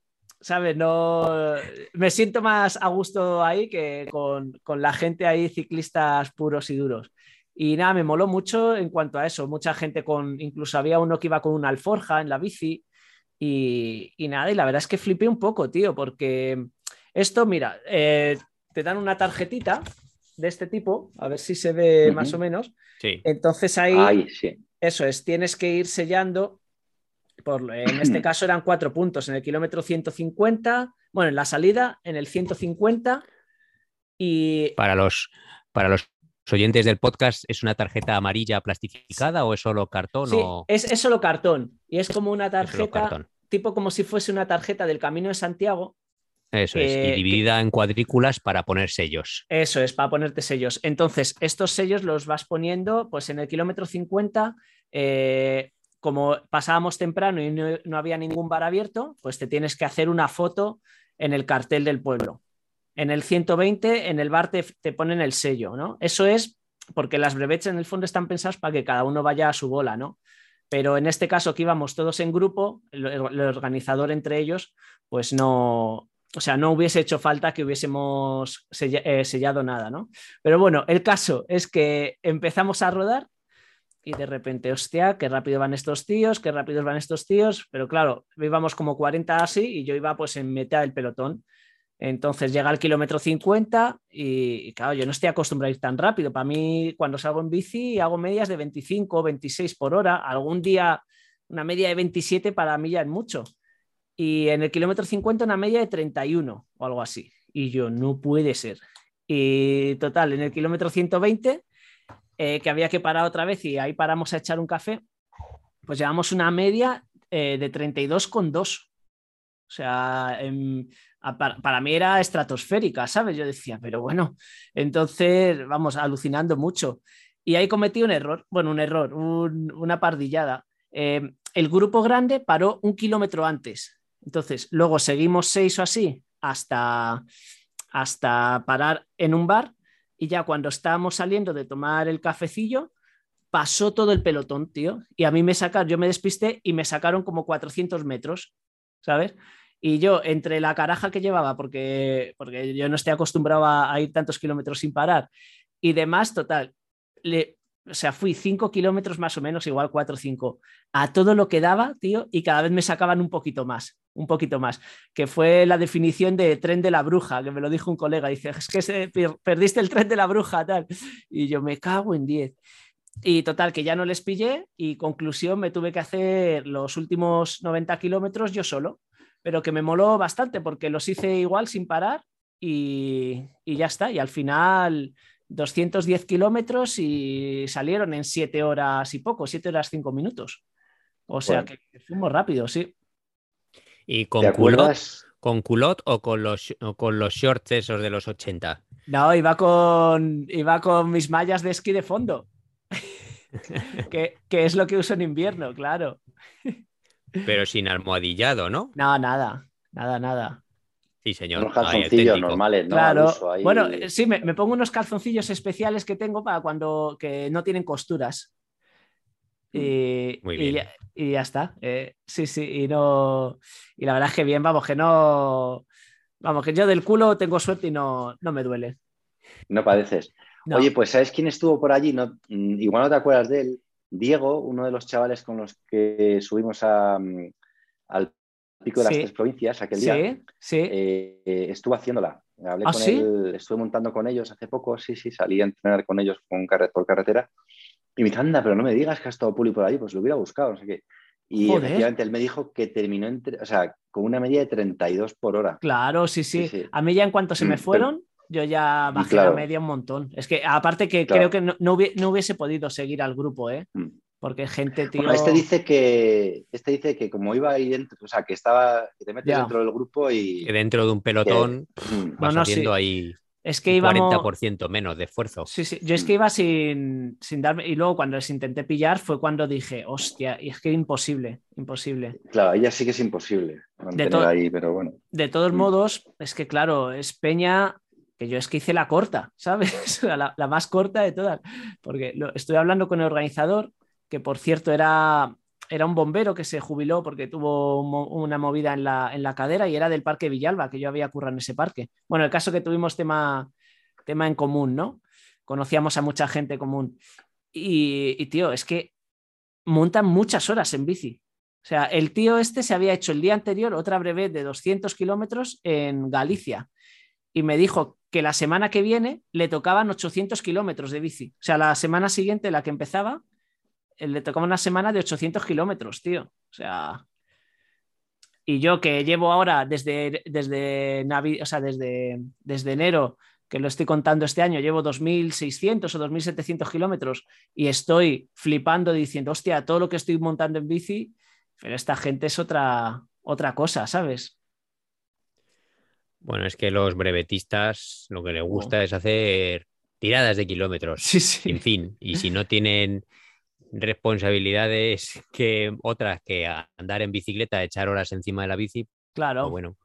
¿sabes? No, me siento más a gusto ahí que con, con, la gente ahí, ciclistas puros y duros. Y nada, me moló mucho en cuanto a eso. Mucha gente con, incluso había uno que iba con una alforja en la bici. Y, y nada, y la verdad es que flipé un poco, tío, porque esto, mira, eh, te dan una tarjetita de este tipo, a ver si se ve más o menos. Sí. Entonces ahí, eso es, tienes que ir sellando por, en este caso eran cuatro puntos, en el kilómetro 150, bueno, en la salida, en el 150 y... Para los, para los oyentes del podcast, ¿es una tarjeta amarilla plastificada o es solo cartón? Sí, es, solo cartón y es como una tarjeta, tipo como si fuese una tarjeta del Camino de Santiago. Eso es, y dividida en cuadrículas para poner sellos. Eso es, para ponerte sellos. Entonces, estos sellos los vas poniendo, pues en el kilómetro 50, eh, como pasábamos temprano y no, había ningún bar abierto, pues te tienes que hacer una foto en el cartel del pueblo. En el 120, en el bar te, ponen el sello, ¿no? Eso es porque las brevets en el fondo están pensadas para que cada uno vaya a su bola, ¿no? Pero en este caso que íbamos todos en grupo, el, organizador entre ellos, pues no, o sea, no hubiese hecho falta que hubiésemos eh, sellado nada, ¿no? Pero bueno, el caso es que empezamos a rodar y de repente, hostia, qué rápido van estos tíos, qué rápidos van estos tíos, pero claro, íbamos como 40 así y yo iba pues en mitad del pelotón. Entonces llega al kilómetro 50 y, claro, yo no estoy acostumbrado a ir tan rápido. Para mí, cuando salgo en bici, hago medias de 25, 26 por hora. Algún día una media de 27 para mí ya es mucho. Y en el kilómetro 50 una media de 31 o algo así. Y yo, no puede ser. Y total, en el kilómetro 120 eh, que había que parar otra vez y ahí paramos a echar un café, pues llevamos una media eh, de 32,2. O sea, para, mí era estratosférica, ¿sabes? Yo decía, pero bueno, entonces, vamos, alucinando mucho. Y ahí cometí un error, bueno, un error, una pardillada. Eh, el grupo grande paró un kilómetro antes. Entonces, luego seguimos seis o así hasta, hasta parar en un bar y ya cuando estábamos saliendo de tomar el cafecillo, pasó todo el pelotón, tío. Y a mí me sacaron, yo me despisté y me sacaron como 400 metros, ¿sabes? Y yo, entre la caraja que llevaba, porque, porque yo no estoy acostumbrado a, ir tantos kilómetros sin parar, y demás, total, o sea, fui 5 kilómetros más o menos, igual 4 o 5, a todo lo que daba, tío, y cada vez me sacaban un poquito más un poquito más, que fue la definición de tren de la bruja, que me lo dijo un colega, dice, es que perdiste el tren de la bruja, tal, y yo me cago en 10. Y total, que ya no les pillé y conclusión, me tuve que hacer los últimos 90 kilómetros yo solo, pero que me moló bastante porque los hice igual sin parar y, y ya está, y al final... 210 kilómetros y salieron en 7 horas y poco, 7 horas 5 minutos. O sea que fuimos rápido, sí. ¿Y con culot, con culot o con los, con los shorts esos de los 80? No, iba con, iba con mis mallas de esquí de fondo. que, es lo que uso en invierno, claro. Pero sin almohadillado, ¿no? No, nada, nada, nada. Sí, señor. Unos calzoncillos normales, ¿no? Claro. Bueno, sí, me, me, pongo unos calzoncillos especiales que tengo para cuando que no tienen costuras. Y, Y, ya, está. Eh, sí, sí, y no. Y la verdad es que bien, vamos, que no. Vamos, que yo del culo tengo suerte y no, no me duele. No padeces. Oye, pues ¿sabes quién estuvo por allí? No, mm, igual no te acuerdas de él. Diego, uno de los chavales con los que subimos a, mm, al pico de las tres provincias aquel día, sí, sí. Eh, eh, estuvo haciéndola. Hablé ¿Ah, con él, estuve montando con ellos hace poco, sí, sí, salí a entrenar con ellos con por carretera y me dice, anda, pero no me digas que ha estado Puli por ahí, pues lo hubiera buscado, no sé qué. Y efectivamente él me dijo que terminó entre, o sea, con una media de 32 por hora. Claro, sí, sí. A mí ya en cuanto se me fueron, yo ya bajé la media un montón. Es que aparte que creo que no, no, hubiese podido seguir al grupo, ¿eh? Mm. Porque gente, tío. este dice que este dice que como iba ahí dentro, o sea, que estaba, que te metes dentro del grupo y. Que dentro de un pelotón que... Mm. vas haciendo ahí Es que iba 40% menos de esfuerzo. Sí, sí. Yo es que iba sin, sin, darme. Y luego cuando les intenté pillar fue cuando dije, hostia, y es que imposible, imposible. Claro, ella sí que es imposible mantener de ahí, pero bueno. De todos mm. modos, es que claro, es Peña yo es que hice la corta, ¿sabes? la, más corta de todas. Porque lo, estoy hablando con el organizador, que por cierto era era un bombero que se jubiló porque tuvo una movida en la, en la, cadera y era del Parque Villalba, que yo había currado en ese parque. Bueno, el caso que tuvimos tema, tema en común, ¿no? Conocíamos a mucha gente común. Y, tío, es que montan muchas horas en bici. O sea, el tío este se había hecho el día anterior otra breve de 200 kilómetros en Galicia y me dijo que la semana que viene le tocaban 800 kilómetros de bici. O sea, la semana siguiente, la que empezaba, le tocaba una semana de 800 kilómetros, tío. O sea, y yo que llevo ahora desde, desde, o sea, desde, desde enero, que lo estoy contando este año, llevo 2.600 o 2.700 kilómetros y estoy flipando diciendo, hostia, todo lo que estoy montando en bici, pero esta gente es otra, otra cosa, ¿sabes? Bueno, es que los brevetistas lo que les gusta oh. es hacer tiradas de kilómetros, sí, sí. sin fin. Y si no tienen responsabilidades que otras que andar en bicicleta, echar horas encima de la bici. Claro. Pues bueno.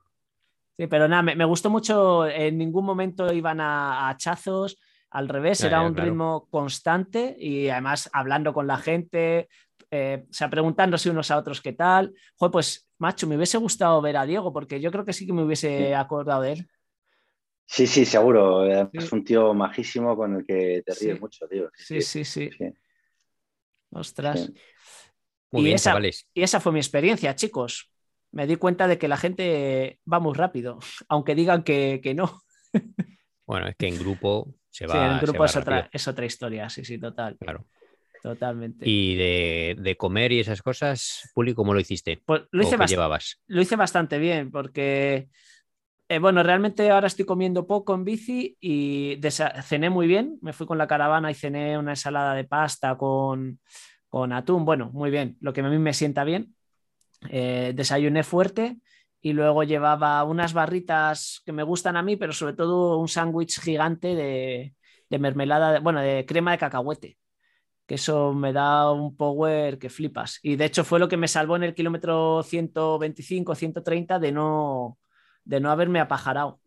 Sí, pero nada, me, gustó mucho. En ningún momento iban a, hachazos. Al revés, era un ritmo constante y además hablando con la gente, eh, o sea, preguntándose unos a otros qué tal. Joder, pues, macho, me hubiese gustado ver a Diego porque yo creo que sí que me hubiese acordado de él. Sí, sí, seguro. Es un tío majísimo con el que te ríes mucho, tío. sí, sí. sí. Ostras. y, esa, y esa fue mi experiencia, chicos. Me di cuenta de que la gente va muy rápido, aunque digan que, no. Bueno, es que en grupo se va. Sí, en grupo es, otra, es otra historia, sí, sí, total. Claro. Totalmente. ¿Y de, comer y esas cosas, Puli, cómo lo hiciste? Pues lo hice, llevabas? lo hice bastante bien, porque eh, bueno, realmente ahora estoy comiendo poco en bici y cené muy bien. Me fui con la caravana y cené una ensalada de pasta con, atún. Bueno, muy bien, lo que a mí me sienta bien. Eh, desayuné fuerte y luego llevaba unas barritas que me gustan a mí, pero sobre todo un sándwich gigante de, mermelada, bueno, de crema de cacahuete que eso me da un power que flipas. Y de hecho fue lo que me salvó en el kilómetro 125, 130 de no, de no haberme apajarado.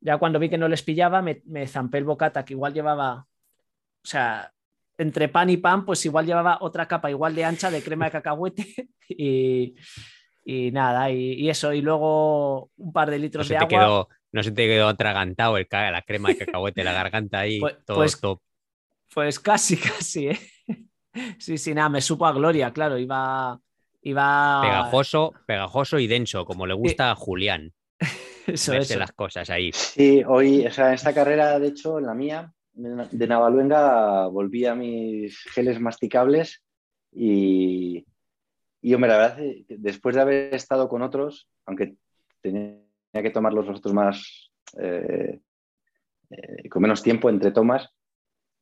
Ya cuando vi que no les pillaba, me, zampé el bocata, que igual llevaba, o sea, entre pan y pan, pues igual llevaba otra capa igual de ancha de crema de cacahuete y, nada, y, eso, y luego un par de litros de agua. no se te quedó atragantado el, la crema de cacahuete, la garganta ahí, pues, todo pues, Pues casi, casi, ¿eh? Sí, sí, nada, me supo a gloria, claro, iba... Iba... Pegajoso, pegajoso y denso, como le gusta a Julián. eso, las cosas ahí. Sí, hoy, o sea, en esta carrera, de hecho, en la mía, de Navaluenga, volví a mis geles masticables y, y hombre, la verdad, después de haber estado con otros, aunque tenía que tomarlos los otros más, eh, eh, con menos tiempo entre tomas,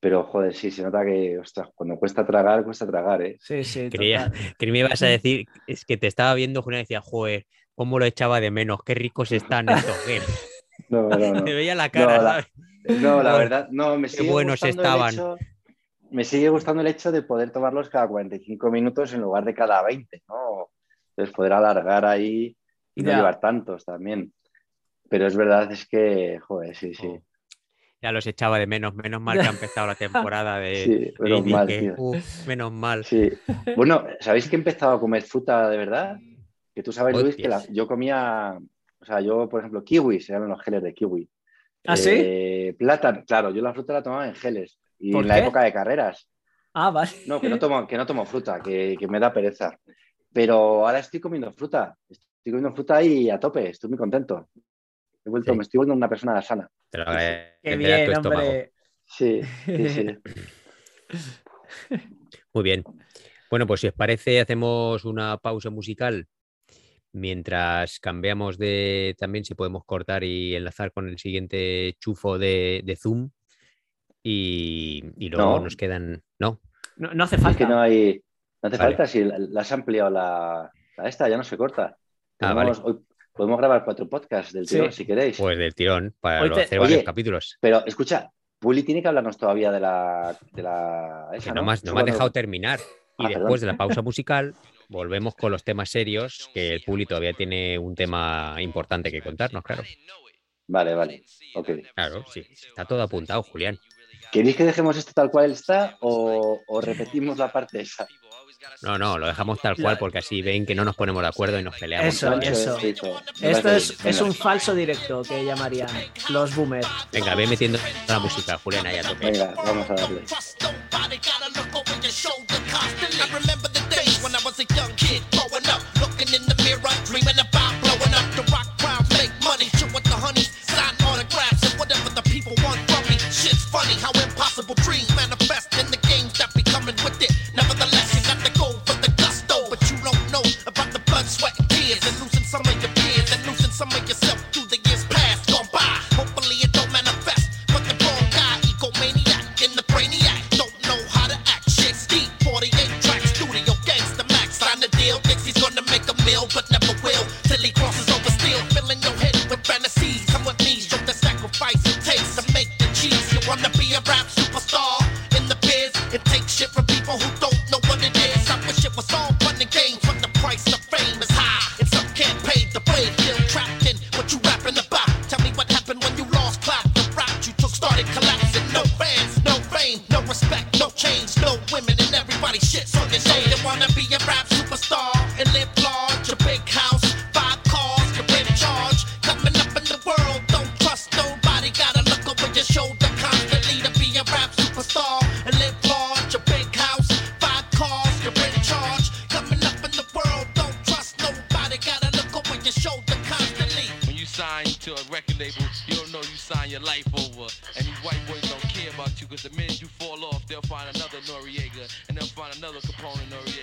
pero joder, sí, se nota que, ostras, cuando cuesta tragar, cuesta tragar, ¿eh? Sí, sí. Creía que me ibas a decir, es que te estaba viendo, Julián, y decía, joder, cómo lo echaba de menos, qué ricos están estos No, no, no. Te veía la cara. No, la, verdad, no, me sigue buenos estaban. me sigue gustando el hecho de poder tomarlos cada 45 minutos en lugar de cada 20, ¿no? Entonces poder alargar ahí y no llevar tantos también. Pero es verdad, es que, joder, sí, sí. Oh. Ya los echaba de menos, menos mal que ha empezado la temporada de. Sí, menos mal. menos mal. Sí. Bueno, ¿sabéis que he empezado a comer fruta de verdad? Que tú sabes, Luis, que yo comía, o sea, yo, por ejemplo, kiwis, eran los geles de kiwi. ¿Ah, sí? Eh, plátano, claro, yo la fruta la tomaba en geles. Y en la época de carreras. Ah, vale. No, que no tomo, que no tomo fruta, que, me da pereza. Pero ahora estoy comiendo fruta. Estoy comiendo fruta y a tope, estoy muy contento. He vuelto, Me estoy volviendo una persona sana. Te lo Qué bien, hombre. Sí, sí, sí. Muy bien. Bueno, pues si os parece, hacemos una pausa musical mientras cambiamos de también si podemos cortar y enlazar con el siguiente chufo de, Zoom y, luego nos quedan, ¿no? No, hace falta. Es que no hay, no hace falta si la has ampliado la, esta, ya no se corta. Ah, vale. Podemos grabar cuatro podcasts del tirón, si queréis. Pues del tirón, para hacer varios capítulos. Pero escucha, Puli tiene que hablarnos todavía de la. De la no, me has dejado terminar. Y ah, después de la pausa musical, volvemos con los temas serios, que el Puli todavía tiene un tema importante que contarnos, claro. Vale, vale. Claro, sí. Está todo apuntado, Julián. ¿Queréis que dejemos esto tal cual está o, repetimos la parte esa? No, no, lo dejamos tal cual porque así ven que no nos ponemos de acuerdo y nos peleamos. Eso, eso. Esto es, es, un falso directo que llamarían los boomers. Venga, ve metiendo la música, Julián, ahí a tope. Venga, vamos a darle. funny how impossible dreams some of yourself through the years past gone by. Hopefully, it don't manifest, but the wrong guy, egomaniac in the brainiac, don't know how to act. Shit, Steve, 48 tracks, studio gangsta max, sign the deal, thinks he's gonna make a meal, but never will till he crosses over steel, filling your head with fantasies. Come with me, show the sacrifice it takes to make the cheese. You wanna be a rap superstar in the biz and take shit from people who don't know what it is. I wish it was all fun and games, but the price of fame is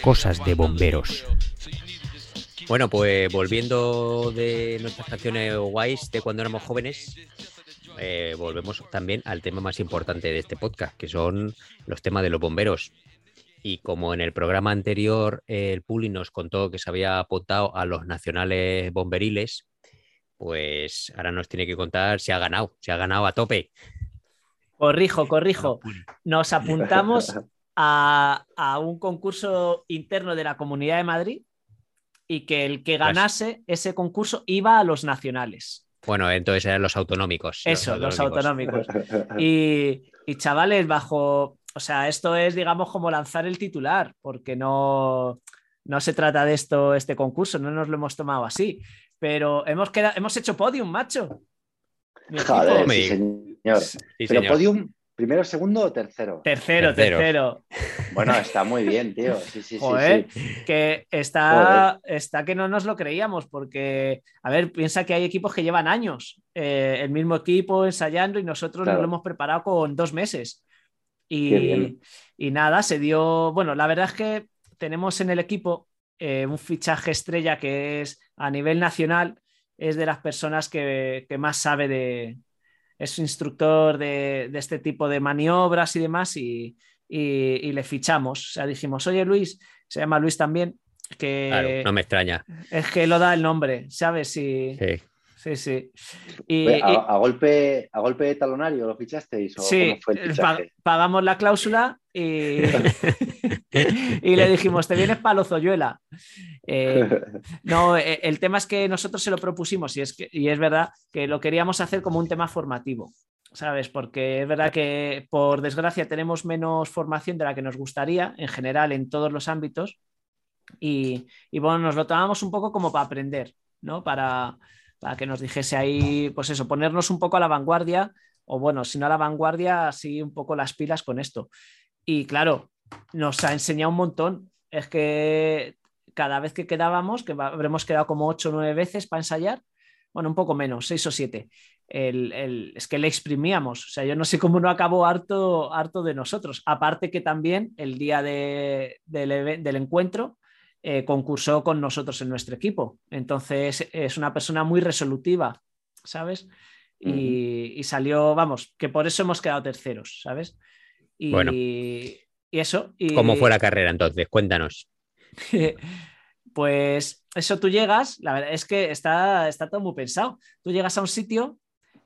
Cosas de bomberos. Bueno, pues volviendo de nuestras canciones guays de cuando éramos jóvenes, eh, volvemos también al tema más importante de este podcast, que son los temas de los bomberos. Y como en el programa anterior el Puli nos contó que se había apuntado a los nacionales bomberiles, pues ahora nos tiene que contar si ha ganado, si ha ganado a tope. Corrijo, corrijo. Nos apuntamos a, a un concurso interno de la Comunidad de Madrid y que el que pues ganase ese concurso iba a los nacionales. Bueno, entonces eran los autonómicos. Eso, los autonómicos. Y, chavales, bajo, o sea, esto es, digamos, como lanzar el titular, porque no, no se trata de esto, este concurso, no nos lo hemos tomado así, pero hemos, quedado, hemos hecho podium, macho. Joder, sí, señor. pero podium ¿Primero, segundo o tercero? Tercero, tercero. Bueno, está muy bien, tío. Sí, sí, sí, Que está, está que no nos lo creíamos, porque, a ver, piensa que hay equipos que llevan años, eh, el mismo equipo ensayando y nosotros nos lo hemos preparado con dos meses. Y, nada, se dio. Bueno, la verdad es que tenemos en el equipo eh, un fichaje estrella que es a nivel nacional, es de las personas que más sabe de, es instructor de, este tipo de maniobras y demás y, le fichamos. O sea, dijimos, oye Luis, se llama Luis también, que... no me extraña. Es que lo da el nombre, ¿sabes? sí. Sí, sí. a, golpe, ¿A golpe de talonario lo fichasteis? ¿o sí, pagamos la cláusula y, y le dijimos, te vienes para Lozoyuela. Eh, no, eh, el tema es que nosotros se lo propusimos y es, que, y es verdad que lo queríamos hacer como un tema formativo. ¿Sabes? Porque es verdad que por desgracia tenemos menos formación de la que nos gustaría en general en todos los ámbitos y, y bueno, nos lo tomamos un poco como para aprender, ¿no? Para, para que nos dijese ahí, pues eso, ponernos un poco a la vanguardia, o bueno, si no a la vanguardia, así un poco las pilas con esto. Y claro, nos ha enseñado un montón. Es que cada vez que quedábamos, que habremos quedado como ocho o nueve veces para ensayar, bueno, un poco menos, seis o siete. es que le exprimíamos. O sea, yo no sé cómo no acabó harto, harto de nosotros. Aparte que también el día del encuentro eh, concursó con nosotros en nuestro equipo. Entonces es una persona muy resolutiva, ¿sabes? Y, salió, vamos, que por eso hemos quedado terceros, ¿sabes? Y, bueno. y eso. ¿Cómo fue la carrera entonces? Cuéntanos. pues eso tú llegas, la verdad es que está, está todo muy pensado. Tú llegas a un sitio,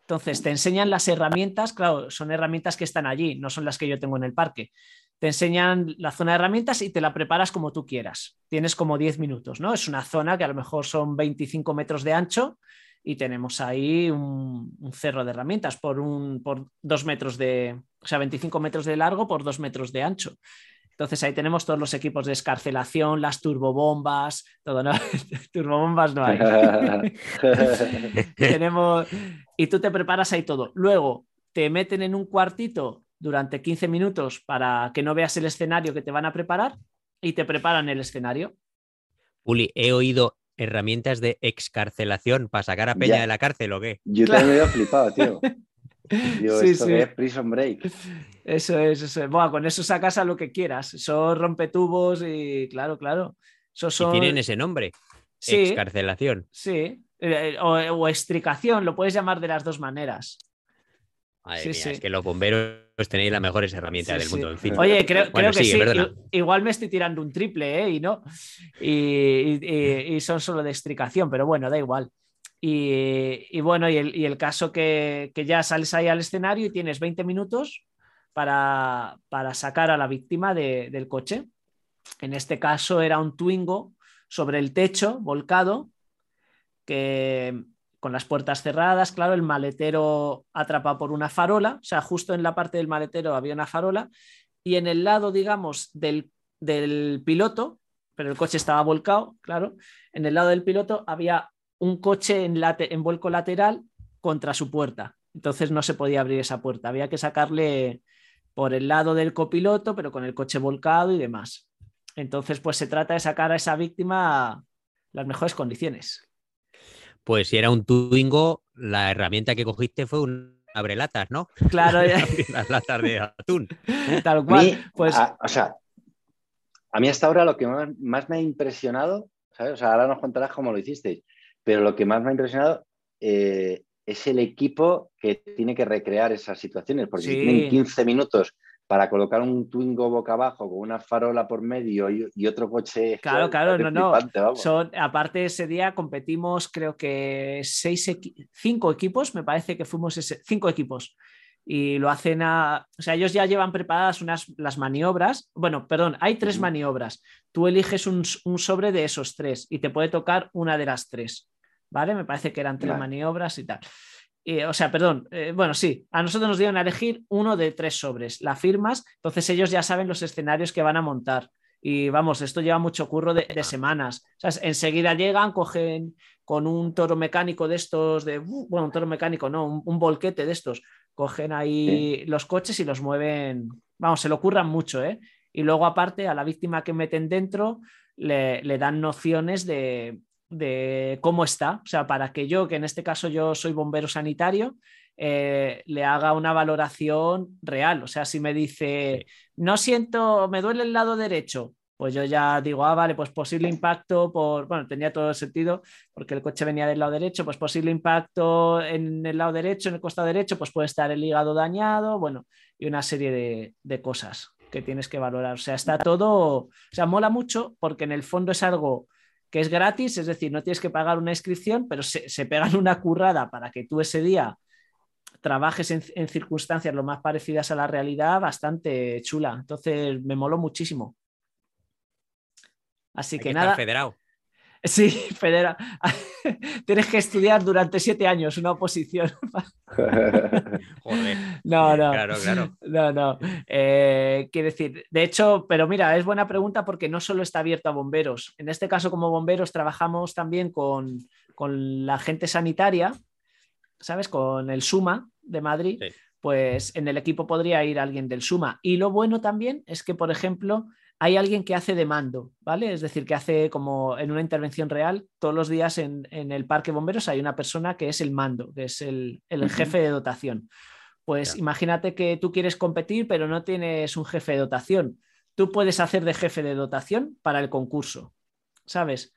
entonces te enseñan las herramientas, claro, son herramientas que están allí, no son las que yo tengo en el parque. Te enseñan la zona de herramientas y te la preparas como tú quieras. Tienes como 10 minutos, ¿no? Es una zona que a lo mejor son 25 metros de ancho y tenemos ahí un, cerro de herramientas por, un, por dos metros de, o sea, 25 metros de largo por dos metros de ancho. Entonces ahí tenemos todos los equipos de escarcelación, las turbobombas, todo, ¿no? turbobombas no hay. tenemos, y tú te preparas ahí todo. Luego te meten en un cuartito durante 15 minutos para que no veas el escenario que te van a preparar y te preparan el escenario. Uli, he oído herramientas de excarcelación para sacar a Peña de la cárcel o qué? Yo también me he flipado, tío. sí, sí. es Prison Break. Eso es, eso es. Bueno, con eso sacas a lo que quieras. Eso rompe tubos y claro, claro. Eso tienen ese nombre. Sí, excarcelación. Sí. Eh, o, o, extricación, lo puedes llamar de las dos maneras. Madre mía, es que los bomberos tenéis las mejores herramientas del mundo. Oye, creo, que sí. Igual me estoy tirando un triple, ¿eh? Y no. Y, son solo de extricación, pero bueno, da igual. Y, bueno, y el, caso que, ya sales ahí al escenario y tienes 20 minutos para, sacar a la víctima del coche. En este caso era un Twingo sobre el techo, volcado, que con las puertas cerradas, claro, el maletero atrapado por una farola, o sea, justo en la parte del maletero había una farola y en el lado, digamos, del, piloto, pero el coche estaba volcado, claro, en el lado del piloto había un coche en, en vuelco lateral contra su puerta, entonces no se podía abrir esa puerta, había que sacarle por el lado del copiloto, pero con el coche volcado y demás. Entonces, pues se trata de sacar a esa víctima las mejores condiciones. Pues si era un Twingo, la herramienta que cogiste fue un abrelatas, ¿no? Claro, las latas de atún. Tal cual. pues... o sea, a mí hasta ahora lo que más, me ha impresionado, ¿sabes? O sea, ahora nos contarás cómo lo hicisteis, pero lo que más me ha impresionado eh, es el equipo que tiene que recrear esas situaciones, porque si tienen 15 minutos para colocar un Twingo boca abajo con una farola por medio y, otro coche. Claro, claro, no, no. Son, aparte ese día competimos creo que seis, cinco equipos, me parece que fuimos ese, cinco equipos. Y lo hacen a, o sea, ellos ya llevan preparadas unas las maniobras. Bueno, perdón, hay tres maniobras. Tú eliges un, sobre de esos tres y te puede tocar una de las tres. ¿Vale? Me parece que eran tres maniobras y tal o sea, perdón, eh, bueno, sí, a nosotros nos dieron a elegir uno de tres sobres, la firmas, entonces ellos ya saben los escenarios que van a montar. Y vamos, esto lleva mucho curro de, semanas. O sea, enseguida llegan, cogen con un toro mecánico de estos, de, uh, bueno, un toro mecánico, no, un, volquete de estos, cogen ahí los coches y los mueven, vamos, se lo curran mucho, ¿eh? Y luego aparte a la víctima que meten dentro le, le dan nociones de, de cómo está, o sea, para que yo, que en este caso yo soy bombero sanitario, eh, le haga una valoración real. O sea, si me dice, no siento, me duele el lado derecho, pues yo ya digo, ah, vale, pues posible impacto por, bueno, tenía todo el sentido porque el coche venía del lado derecho, pues posible impacto en el lado derecho, en el costado derecho, pues puede estar el hígado dañado, bueno, y una serie de, de cosas que tienes que valorar. O sea, está todo, o sea, mola mucho porque en el fondo es algo que es gratis, es decir, no tienes que pagar una inscripción, pero se, pegan una currada para que tú ese día trabajes en, circunstancias lo más parecidas a la realidad, bastante chula. Entonces, me moló muchísimo. Así que, nada. Federado. Sí, Federa. Tienes que estudiar durante siete años una oposición. Joder. No, no. Claro, claro. No, no. Eh, quiero decir, de hecho, pero mira, es buena pregunta porque no solo está abierto a bomberos. En este caso, como bomberos, trabajamos también con, la gente sanitaria, ¿sabes? Con el SUMA de Madrid. Pues en el equipo podría ir alguien del SUMA. Y lo bueno también es que, por ejemplo, hay alguien que hace de mando, ¿vale? Es decir, que hace como en una intervención real, todos los días en, el parque bomberos hay una persona que es el mando, que es el, jefe de dotación. Pues imagínate que tú quieres competir, pero no tienes un jefe de dotación. Tú puedes hacer de jefe de dotación para el concurso, ¿sabes?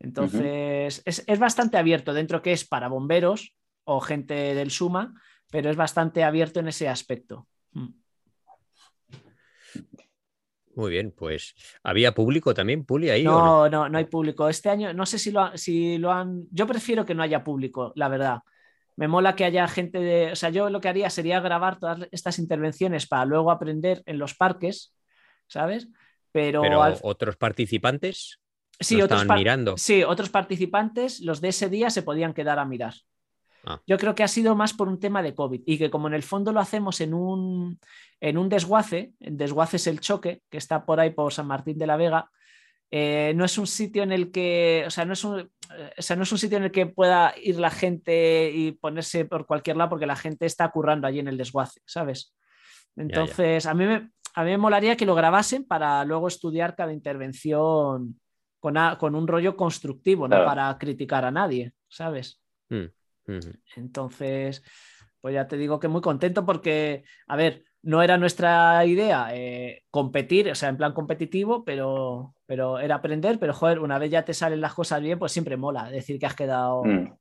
Entonces, es, es, bastante abierto dentro que es para bomberos o gente del SUMA, pero es bastante abierto en ese aspecto. Mm. Muy bien, pues había público también, Puli, ahí. No, no, no, hay público. Este año, no sé si lo, si lo han. Yo prefiero que no haya público, la verdad. Me mola que haya gente de. O sea, yo lo que haría sería grabar todas estas intervenciones para luego aprender en los parques, ¿sabes? Pero, otros participantes sí, otros mirando. Sí, otros participantes, los de ese día se podían quedar a mirar. Ah. Yo creo que ha sido más por un tema de COVID y que como en el fondo lo hacemos en un, en un desguace, el desguace es el choque, que está por ahí por San Martín de la Vega, eh, no es un sitio en el que, o sea, no es un, o sea, no es un sitio en el que pueda ir la gente y ponerse por cualquier lado porque la gente está currando allí en el desguace, ¿sabes? Entonces, A, mí me, a mí me molaría que lo grabasen para luego estudiar cada intervención con, con un rollo constructivo, no para criticar a nadie, ¿sabes? Mm. Entonces, pues ya te digo que muy contento porque, a ver, no era nuestra idea eh, competir, o sea, en plan competitivo, pero, pero era aprender, pero joder, una vez ya te salen las cosas bien, pues siempre mola decir que has quedado mm.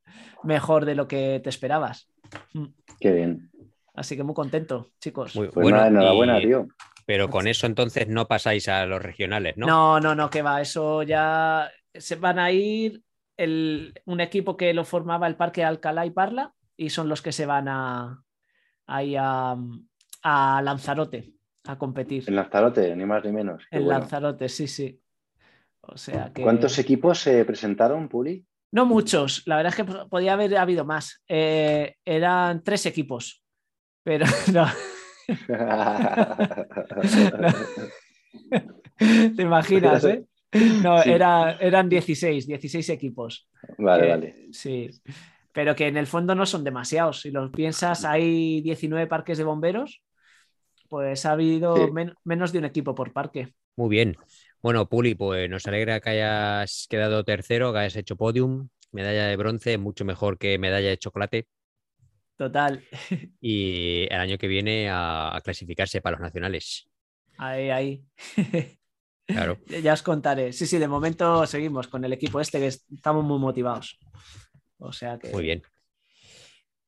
mejor de lo que te esperabas. Mm. Qué bien. Así que muy contento, chicos. Muy pues bueno, enhorabuena, tío. Pero con eso entonces no pasáis a los regionales, ¿no? No, no, no, que va, eso ya se van a ir un equipo que lo formaba el Parque Alcalá y Parla y son los que se van a, ahí a, Lanzarote a competir. En Lanzarote, ni más ni menos. en Lanzarote, sí, sí. O sea ¿Cuántos equipos se presentaron, Puli? No muchos, la verdad es que podía haber habido más. Eh, eran tres equipos, pero no. Te imaginas, ¿eh? No, era, eran 16, 16 equipos. Vale, vale. Sí, pero que en el fondo no son demasiados. Si los piensas, hay 19 parques de bomberos, pues ha habido menos de un equipo por parque. Muy bien. Bueno, Puli, pues nos alegra que hayas quedado tercero, que hayas hecho podium, medalla de bronce, mucho mejor que medalla de chocolate. Total. Y el año que viene a, a clasificarse para los nacionales. Ahí, ahí. Claro. ya os contaré. Sí, sí, de momento seguimos con el equipo este que estamos muy motivados. O sea que. Muy bien.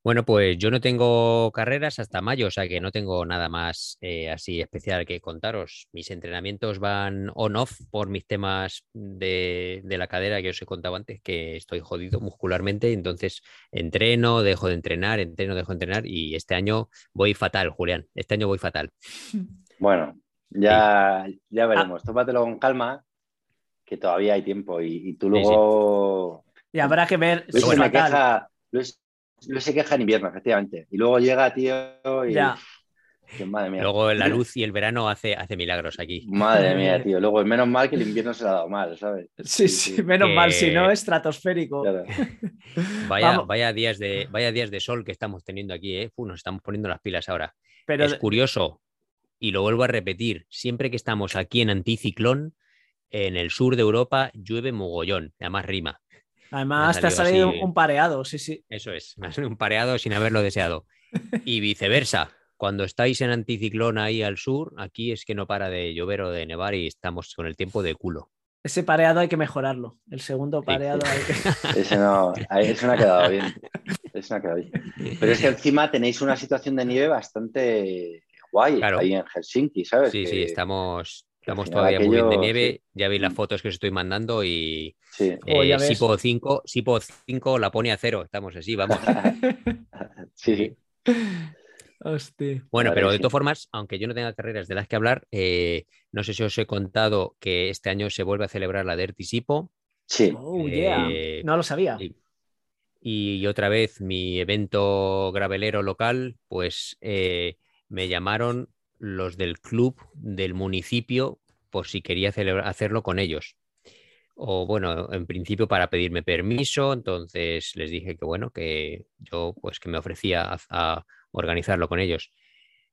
Bueno, pues yo no tengo carreras hasta mayo, o sea que no tengo nada más eh, así especial que contaros. Mis entrenamientos van on-off por mis temas de, de, la cadera que os he contado antes, que estoy jodido muscularmente, entonces entreno, dejo de entrenar, entreno, dejo de entrenar y este año voy fatal, Julián, este año voy fatal. Bueno, ya, ya veremos. Ah. Tómatelo con calma, que todavía hay tiempo. Y, tú luego. Y habrá que ver. Luis, se, queja, se queja en invierno, efectivamente. Y luego llega, tío, y. Ya. madre mía. Luego la luz y el verano hace, hace milagros aquí. Madre mía, tío. Luego, menos mal que el invierno se le ha dado mal, ¿sabes? Sí, sí, menos mal, si no, estratosférico. Vaya, vaya, días de, vaya días de sol que estamos teniendo aquí, ¿eh? nos estamos poniendo las pilas ahora. Pero es curioso, y lo vuelvo a repetir, siempre que estamos aquí en anticiclón, en el sur de Europa llueve mogollón, además rima. Además, te ha salido un pareado, sí, sí. Eso es, me ha salido un pareado sin haberlo deseado. Y viceversa, cuando estáis en anticiclón ahí al sur, aquí es que no para de llover o de nevar y estamos con el tiempo de culo. Ese pareado hay que mejorarlo. El segundo pareado hay que. Ese no, ese no ha quedado bien. Ese no ha quedado bien. Pero es que encima tenéis una situación de nieve bastante guay ahí en Helsinki, ¿sabes? Sí, sí, estamos, estamos todavía muy bien de nieve. Ya veis las fotos que os estoy mandando y sí. eh, 5, 5 la pone a cero. Estamos así, vamos. sí, sí. Hostia. Bueno, pero de todas formas, aunque yo no tenga carreras de las que hablar, eh, no sé si os he contado que este año se vuelve a celebrar la Dirty Sipo. Sí. Oh, yeah. Eh, no lo sabía. Y, y, otra vez mi evento gravelero local, pues eh, me llamaron los del club del municipio por si quería hacerlo con ellos. O bueno, en principio para pedirme permiso, entonces les dije que bueno, que yo pues que me ofrecía a, organizarlo con ellos.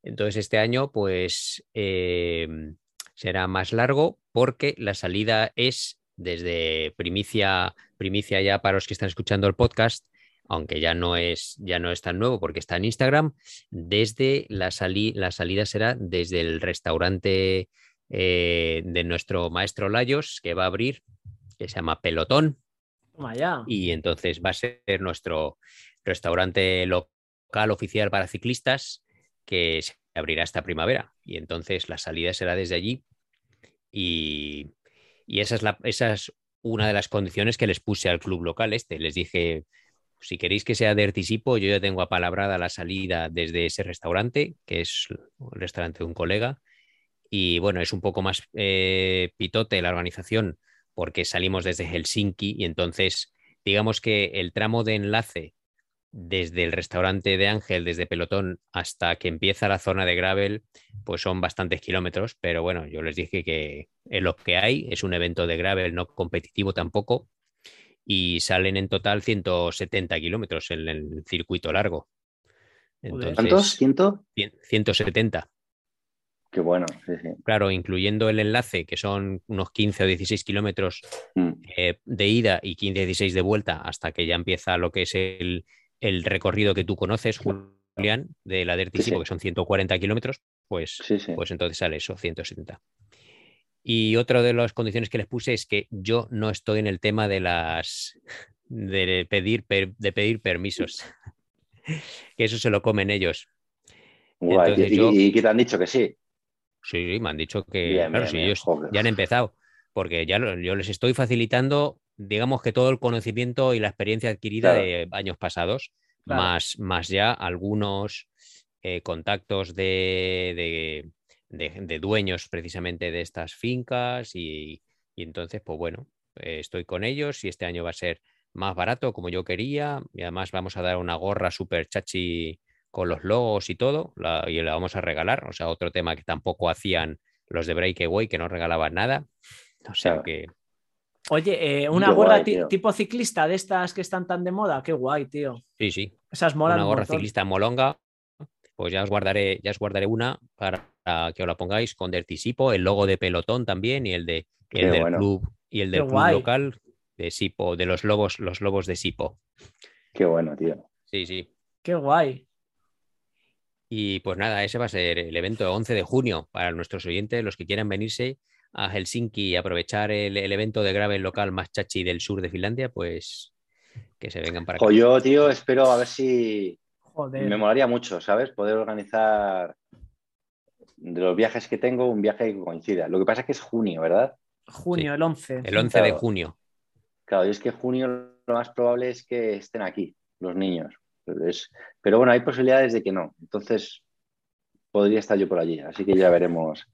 Entonces este año pues em, será más largo porque la salida es desde primicia, primicia ya para los que están escuchando el podcast, aunque ya no es, ya no es tan nuevo porque está en Instagram, desde la, la salida será desde el restaurante eh, de nuestro maestro Layos, que va a abrir, que se llama Pelotón. Y entonces va a ser nuestro restaurante local oficial para ciclistas que se abrirá esta primavera. Y entonces la salida será desde allí. y, esa, es la, esa es una de las condiciones que les puse al club local este. Les dije, si queréis que sea de Ertisipo, yo ya tengo apalabrada la salida desde ese restaurante, que es el restaurante de un colega. Y bueno, es un poco más eh, pitote la organización porque salimos desde Helsinki y entonces digamos que el tramo de enlace desde el restaurante de Ángel, desde Pelotón hasta que empieza la zona de gravel, pues son bastantes kilómetros, pero bueno, yo les dije que en lo que hay es un evento de gravel no competitivo tampoco y salen en total 170 kilómetros en el circuito largo. ¿Cuántos? ¿Ciento? 170. Qué bueno, Claro, incluyendo el enlace, que son unos 15 o 16 kilómetros mm. eh, de ida y 15 o 16 de vuelta, hasta que ya empieza lo que es el, el recorrido que tú conoces, Julián, de la de que son 140 kilómetros, pues, pues entonces sale eso, 170. Y otra de las condiciones que les puse es que yo no estoy en el tema de las de pedir, de pedir permisos. que eso se lo comen ellos. ¿Y, qué te han dicho que sí? Sí, me han dicho que claro, ellos ya han empezado, porque ya yo les estoy facilitando digamos que todo el conocimiento y la experiencia adquirida de años pasados, más, más ya algunos eh, contactos de, de, dueños precisamente de estas fincas y, entonces, pues bueno, eh, estoy con ellos y este año va a ser más barato como yo quería y además vamos a dar una gorra super chachi con los logos y todo y la vamos a regalar, o sea, otro tema que tampoco hacían los de Breakaway que no regalaban nada, o sea que Oye, eh, una gorra tipo ciclista de estas que están tan de moda, qué guay, tío. Sí, sí. Esas molan. Una gorra ciclista molonga, pues ya os guardaré, ya os guardaré una para que os la pongáis con Dertisipo, el logo de pelotón también y el de el del club y el del club local de Sipo, de los lobos, los lobos de Sipo. Qué bueno, tío. Sí, sí. Qué guay. Y pues nada, ese va a ser el evento 11 de junio para nuestros oyentes, los que quieran venirse a Helsinki y aprovechar el, evento de gravel local más chachi del sur de Finlandia, pues que se vengan para acá. yo, tío, espero a ver si me molaría mucho, ¿sabes? Poder organizar de los viajes que tengo un viaje que coincida. Lo que pasa es que es junio, ¿verdad? Junio, el 11. El 11 de junio. Claro, y es que junio lo más probable es que estén aquí los niños. Pero bueno, hay posibilidades de que no. Entonces, podría estar yo por allí. Así que ya veremos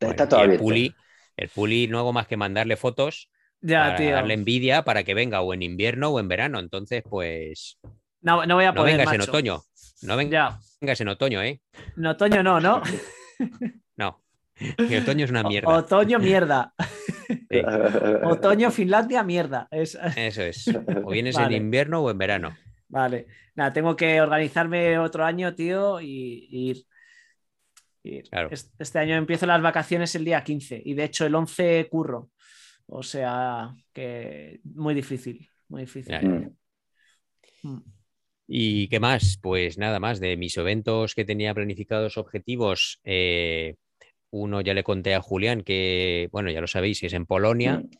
el Puli, el Puli no hago más que mandarle fotos para darle envidia para que venga o en invierno o en verano. Entonces, pues. No, no voy a poder. No vengas en otoño. No vengas en otoño, ¿eh? En otoño no, ¿no? no. Otoño es una mierda. otoño, mierda. otoño, Finlandia, mierda. Eso es. O vienes en invierno o en verano. Vale. Nada, tengo que organizarme otro año, tío, y ir. Este año empiezo las vacaciones el día 15 y de hecho el 11 curro. O sea que muy difícil, muy difícil. Mm. ¿Y qué más? Pues nada más, de mis eventos que tenía planificados objetivos, eh, uno ya le conté a Julián que, bueno, ya lo sabéis, es en Polonia mm.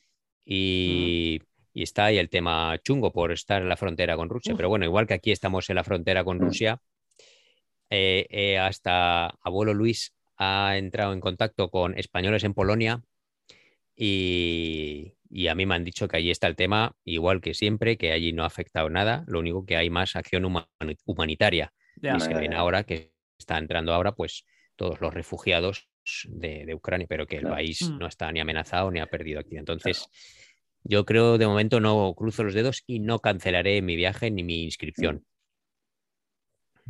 y, está ahí el tema chungo por estar en la frontera con Rusia. Pero bueno, igual que aquí estamos en la frontera con mm. Rusia, eh, eh, hasta abuelo Luis ha entrado en contacto con españoles en Polonia y, a mí me han dicho que allí está el tema, igual que siempre, que allí no ha afectado nada, lo único que hay más acción humanitaria. y se ven ahora que está entrando ahora pues todos los refugiados de, Ucrania, pero que el país mm. no está ni amenazado ni ha perdido actividad. Entonces, yo creo de momento no cruzo los dedos y no cancelaré mi viaje ni mi inscripción. Mm.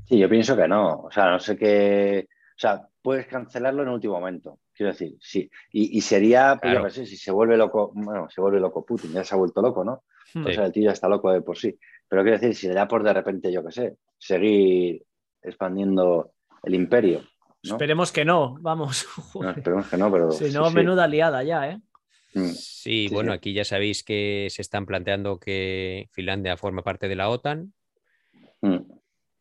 Sí, yo pienso que no. O sea, no sé qué. O sea, puedes cancelarlo en último momento. Quiero decir, sí. Y, sería, pues yo sé, si se vuelve loco, bueno, se vuelve loco Putin, ya se ha vuelto loco, ¿no? O sea, el tío ya está loco de por sí. Pero quiero decir, si le da por de repente, yo qué sé, seguir expandiendo el imperio. Esperemos que no, vamos. esperemos que no, pero. Si no, menuda liada ya, ¿eh? Mm. Sí, bueno, aquí ya sabéis que se están planteando que Finlandia forma parte de la OTAN. Mm.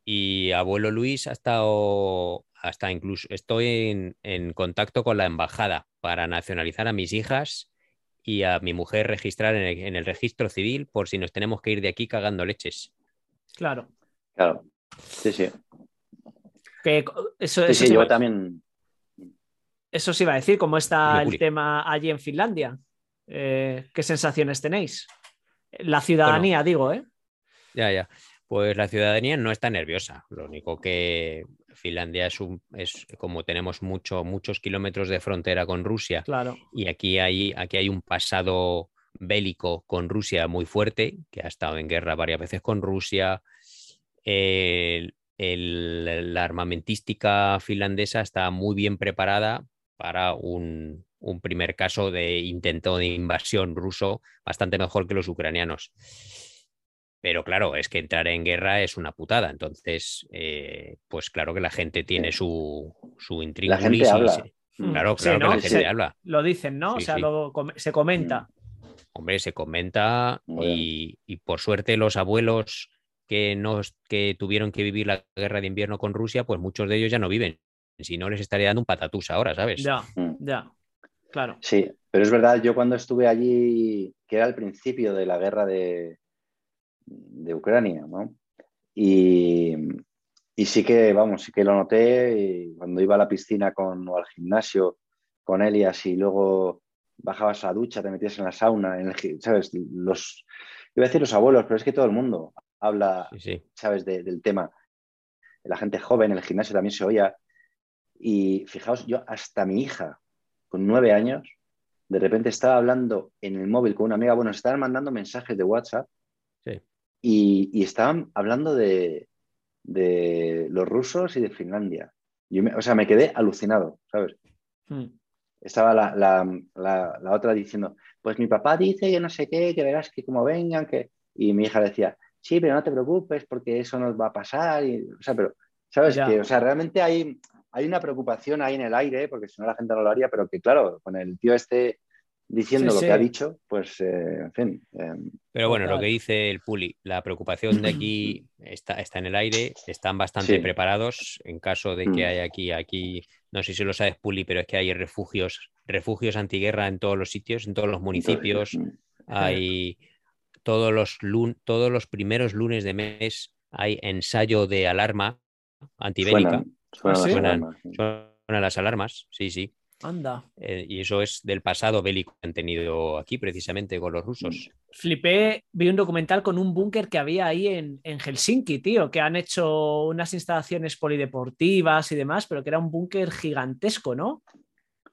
Y abuelo Luis ha estado, hasta incluso, estoy en, contacto con la embajada para nacionalizar a mis hijas y a mi mujer registrar en el, registro civil por si nos tenemos que ir de aquí cagando leches. Claro. Claro. Sí, sí. Que eso, sí, yo también. Eso sí iba a decir, ¿cómo está el tema allí en Finlandia? Eh, ¿Qué sensaciones tenéis? La ciudadanía, digo, ¿eh? Ya, ya. Pues la ciudadanía no está nerviosa. Lo único que Finlandia es un, es como tenemos mucho, muchos kilómetros de frontera con Rusia. Claro. Y aquí hay, aquí hay un pasado bélico con Rusia muy fuerte, que ha estado en guerra varias veces con Rusia. la armamentística finlandesa está muy bien preparada para un, un primer caso de intento de invasión ruso bastante mejor que los ucranianos. Pero claro, es que entrar en guerra es una putada. Entonces, eh, pues claro que la gente tiene su, su intriga. La gente habla. Mm. Claro, claro que la gente habla. Lo dicen, ¿no? o sea, se comenta. Mm. Hombre, se comenta y, por suerte los abuelos que, nos, que tuvieron que vivir la guerra de invierno con Rusia, pues muchos de ellos ya no viven. Si no, les estaría dando un patatús ahora, ¿sabes? Ya, mm. ya. Claro. Sí, pero es verdad, yo cuando estuve allí, que era el principio de la guerra de, de Ucrania, ¿no? Y, sí que, vamos, sí que lo noté cuando iba a la piscina con, o al gimnasio con Elias y luego bajabas a la ducha, te metías en la sauna, en el, ¿sabes? Los, iba a decir los abuelos, pero es que todo el mundo habla, ¿sabes? del tema. La gente joven, en el gimnasio también se oía. Y fijaos, yo hasta mi hija, con nueve años, de repente estaba hablando en el móvil con una amiga, bueno, estaban mandando mensajes de WhatsApp y, estaban hablando de, los rusos y de Finlandia. Yo o sea, me quedé alucinado, ¿sabes? Hmm. Estaba la, otra diciendo, pues mi papá dice que no sé qué, que verás que como vengan, que... Y mi hija decía, sí, pero no te preocupes porque eso nos va a pasar. Y, o sea, pero, ¿sabes? Que, o sea, realmente hay, hay una preocupación ahí en el aire, porque si no la gente no lo haría, pero que claro, con el tío este diciendo lo que ha dicho, pues, eh, en fin. Em, Pero bueno, lo que dice el Puli, la preocupación de aquí está, está en el aire, están bastante preparados en caso de que mm. haya aquí, aquí, no sé si lo sabes, Puli, pero es que hay refugios, refugios antiguerra en todos los sitios, en todos los municipios. Mm. Hay todos los, todos los primeros lunes de mes hay ensayo de alarma antibélica. Suenan, suenan las alarmas, sí, sí. Anda. Eh, y eso es del pasado bélico que han tenido aquí, precisamente con los rusos. Flipé, vi un documental con un búnker que había ahí en, Helsinki, tío, que han hecho unas instalaciones polideportivas y demás, pero que era un búnker gigantesco, ¿no?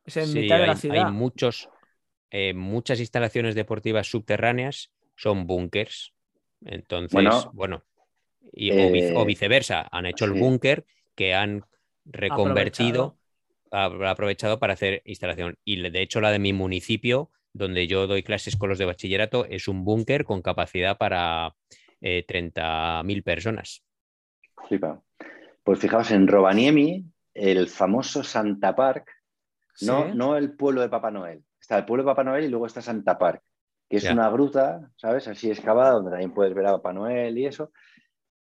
Es en mitad de la ciudad. Hay muchos, eh, muchas instalaciones deportivas subterráneas son búnkers. Entonces, bueno, y, o, eh, viceversa, han hecho el búnker que han reconvertido aprovechado para hacer instalación. Y de hecho la de mi municipio, donde yo doy clases con los de bachillerato, es un búnker con capacidad para eh, 30.000 personas. Pues fijaos, en Rovaniemi, el famoso Santa Park, no, no el pueblo de Papá Noel. Está el pueblo de Papá Noel y luego está Santa Park, que es una gruta, ¿sabes? Así excavada, donde también puedes ver a Papá Noel y eso.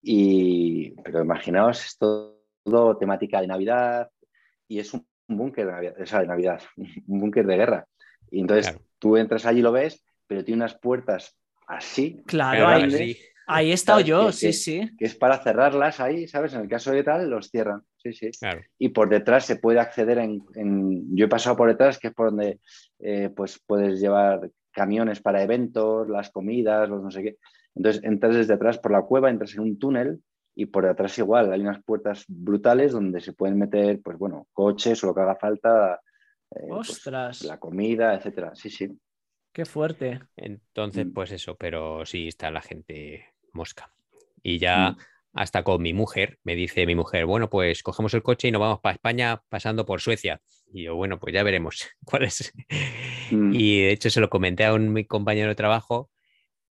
Y, pero imaginaos, es todo temática de Navidad, y es un búnker de Navidad, de Navidad, un búnker de guerra. Y entonces tú entras allí y lo ves, pero tiene unas puertas así. Claro, ahí, ahí he estado yo, sí, sí. Que es para cerrarlas ahí, ¿sabes? En el caso de tal, los cierran. Sí, sí. Y por detrás se puede acceder en, Yo he pasado por detrás, que es por donde eh, pues puedes llevar camiones para eventos, las comidas, los no sé qué. Entonces entras desde atrás por la cueva, entras en un túnel y por detrás igual, hay unas puertas brutales donde se pueden meter, pues bueno, coches o lo que haga falta, eh, pues, Ostras. la comida, etcétera. Sí, sí. Qué fuerte. Entonces, mm. pues eso, pero sí está la gente mosca. Y ya mm. hasta con mi mujer, me dice mi mujer, bueno, pues cogemos el coche y nos vamos para España pasando por Suecia. Y yo, bueno, pues ya veremos cuál es. Mm. Y de hecho se lo comenté a un mi compañero de trabajo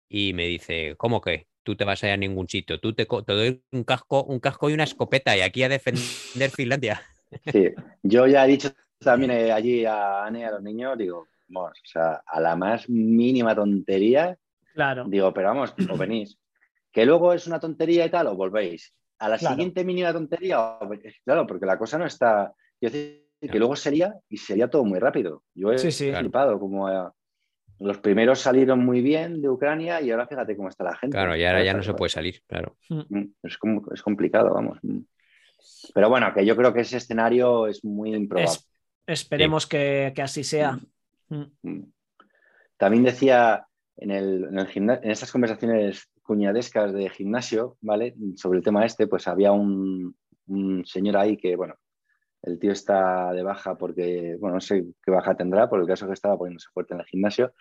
y me dice, ¿cómo que? Tú te vas a ir a ningún sitio. Tú te, doy un casco, un casco y una escopeta y aquí a defender Finlandia. Sí, yo ya he dicho también eh, allí a Anne y a los niños, digo, vamos, o sea, a la más mínima tontería, claro. digo, pero vamos, o venís. Que luego es una tontería y tal, o volvéis. A la siguiente mínima tontería, claro, porque la cosa no está. Yo decir que luego sería, y sería todo muy rápido. Yo he flipado como a, los primeros salieron muy bien de Ucrania y ahora fíjate cómo está la gente. Claro, y ahora ya no se puede salir, claro. Mm. Mm, es, es complicado, vamos. Mm. Pero bueno, que yo creo que ese escenario es muy improbable. Esperemos que, así sea. También decía en, el, en, en estas conversaciones cuñadescas de gimnasio, ¿vale? Sobre el tema este, pues había un, señor ahí que, bueno, el tío está de baja porque, bueno, no sé qué baja tendrá, por el caso que estaba poniéndose fuerte en el gimnasio,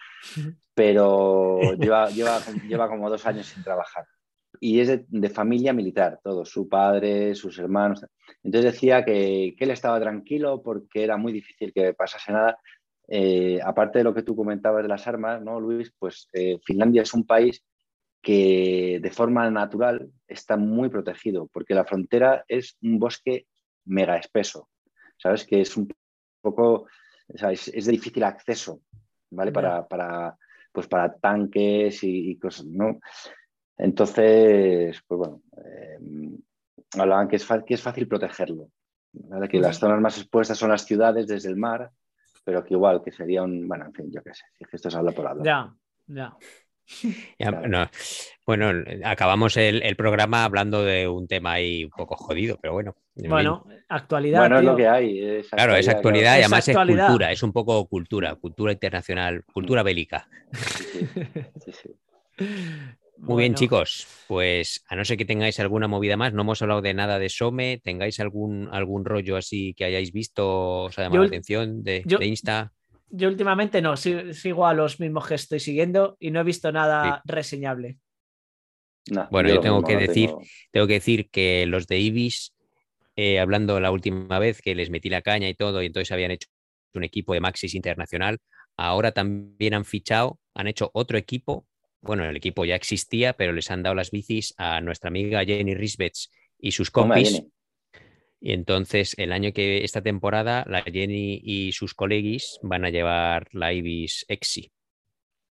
pero lleva, lleva, lleva como dos años sin trabajar. Y es de, familia militar, todo, su padre, sus hermanos. Entonces decía que, que, él estaba tranquilo porque era muy difícil que pasase nada. Eh, aparte de lo que tú comentabas de las armas, ¿no, Luis? Pues eh, Finlandia es un país que de forma natural está muy protegido, porque la frontera es un bosque mega espeso, ¿sabes? Que es un poco, es, de difícil acceso, ¿vale? Para, para, pues para tanques y, cosas, ¿no? Entonces, pues bueno, eh, hablaban que es, que es fácil protegerlo, ¿vale? Que las zonas más expuestas son las ciudades desde el mar, pero que igual que sería un, bueno, en fin, yo qué sé, si esto es habla por hablar. Ya, ya. Bueno, acabamos el, programa hablando de un tema ahí un poco jodido, pero bueno. Bueno, actualidad. Bueno, es lo que hay. claro, es actualidad y además es, cultura, es un poco cultura, cultura internacional, cultura bélica. Muy bien, chicos. Pues a no ser que tengáis alguna movida más, no hemos hablado de nada de Some, tengáis algún, algún rollo así que hayáis visto, os ha llamado la atención de Insta yo últimamente no, sigo a los mismos que estoy siguiendo y no he visto nada reseñable. bueno, yo tengo que decir, tengo que decir que los de Ibis, eh, hablando la última vez que les metí la caña y todo, y entonces habían hecho un equipo de Maxis Internacional, ahora también han fichado, han hecho otro equipo. Bueno, el equipo ya existía, pero les han dado las bicis a nuestra amiga Jenny Risbets y sus compis. Y entonces, el año que esta temporada, la Jenny y sus colegis van a llevar la Ibis Exi.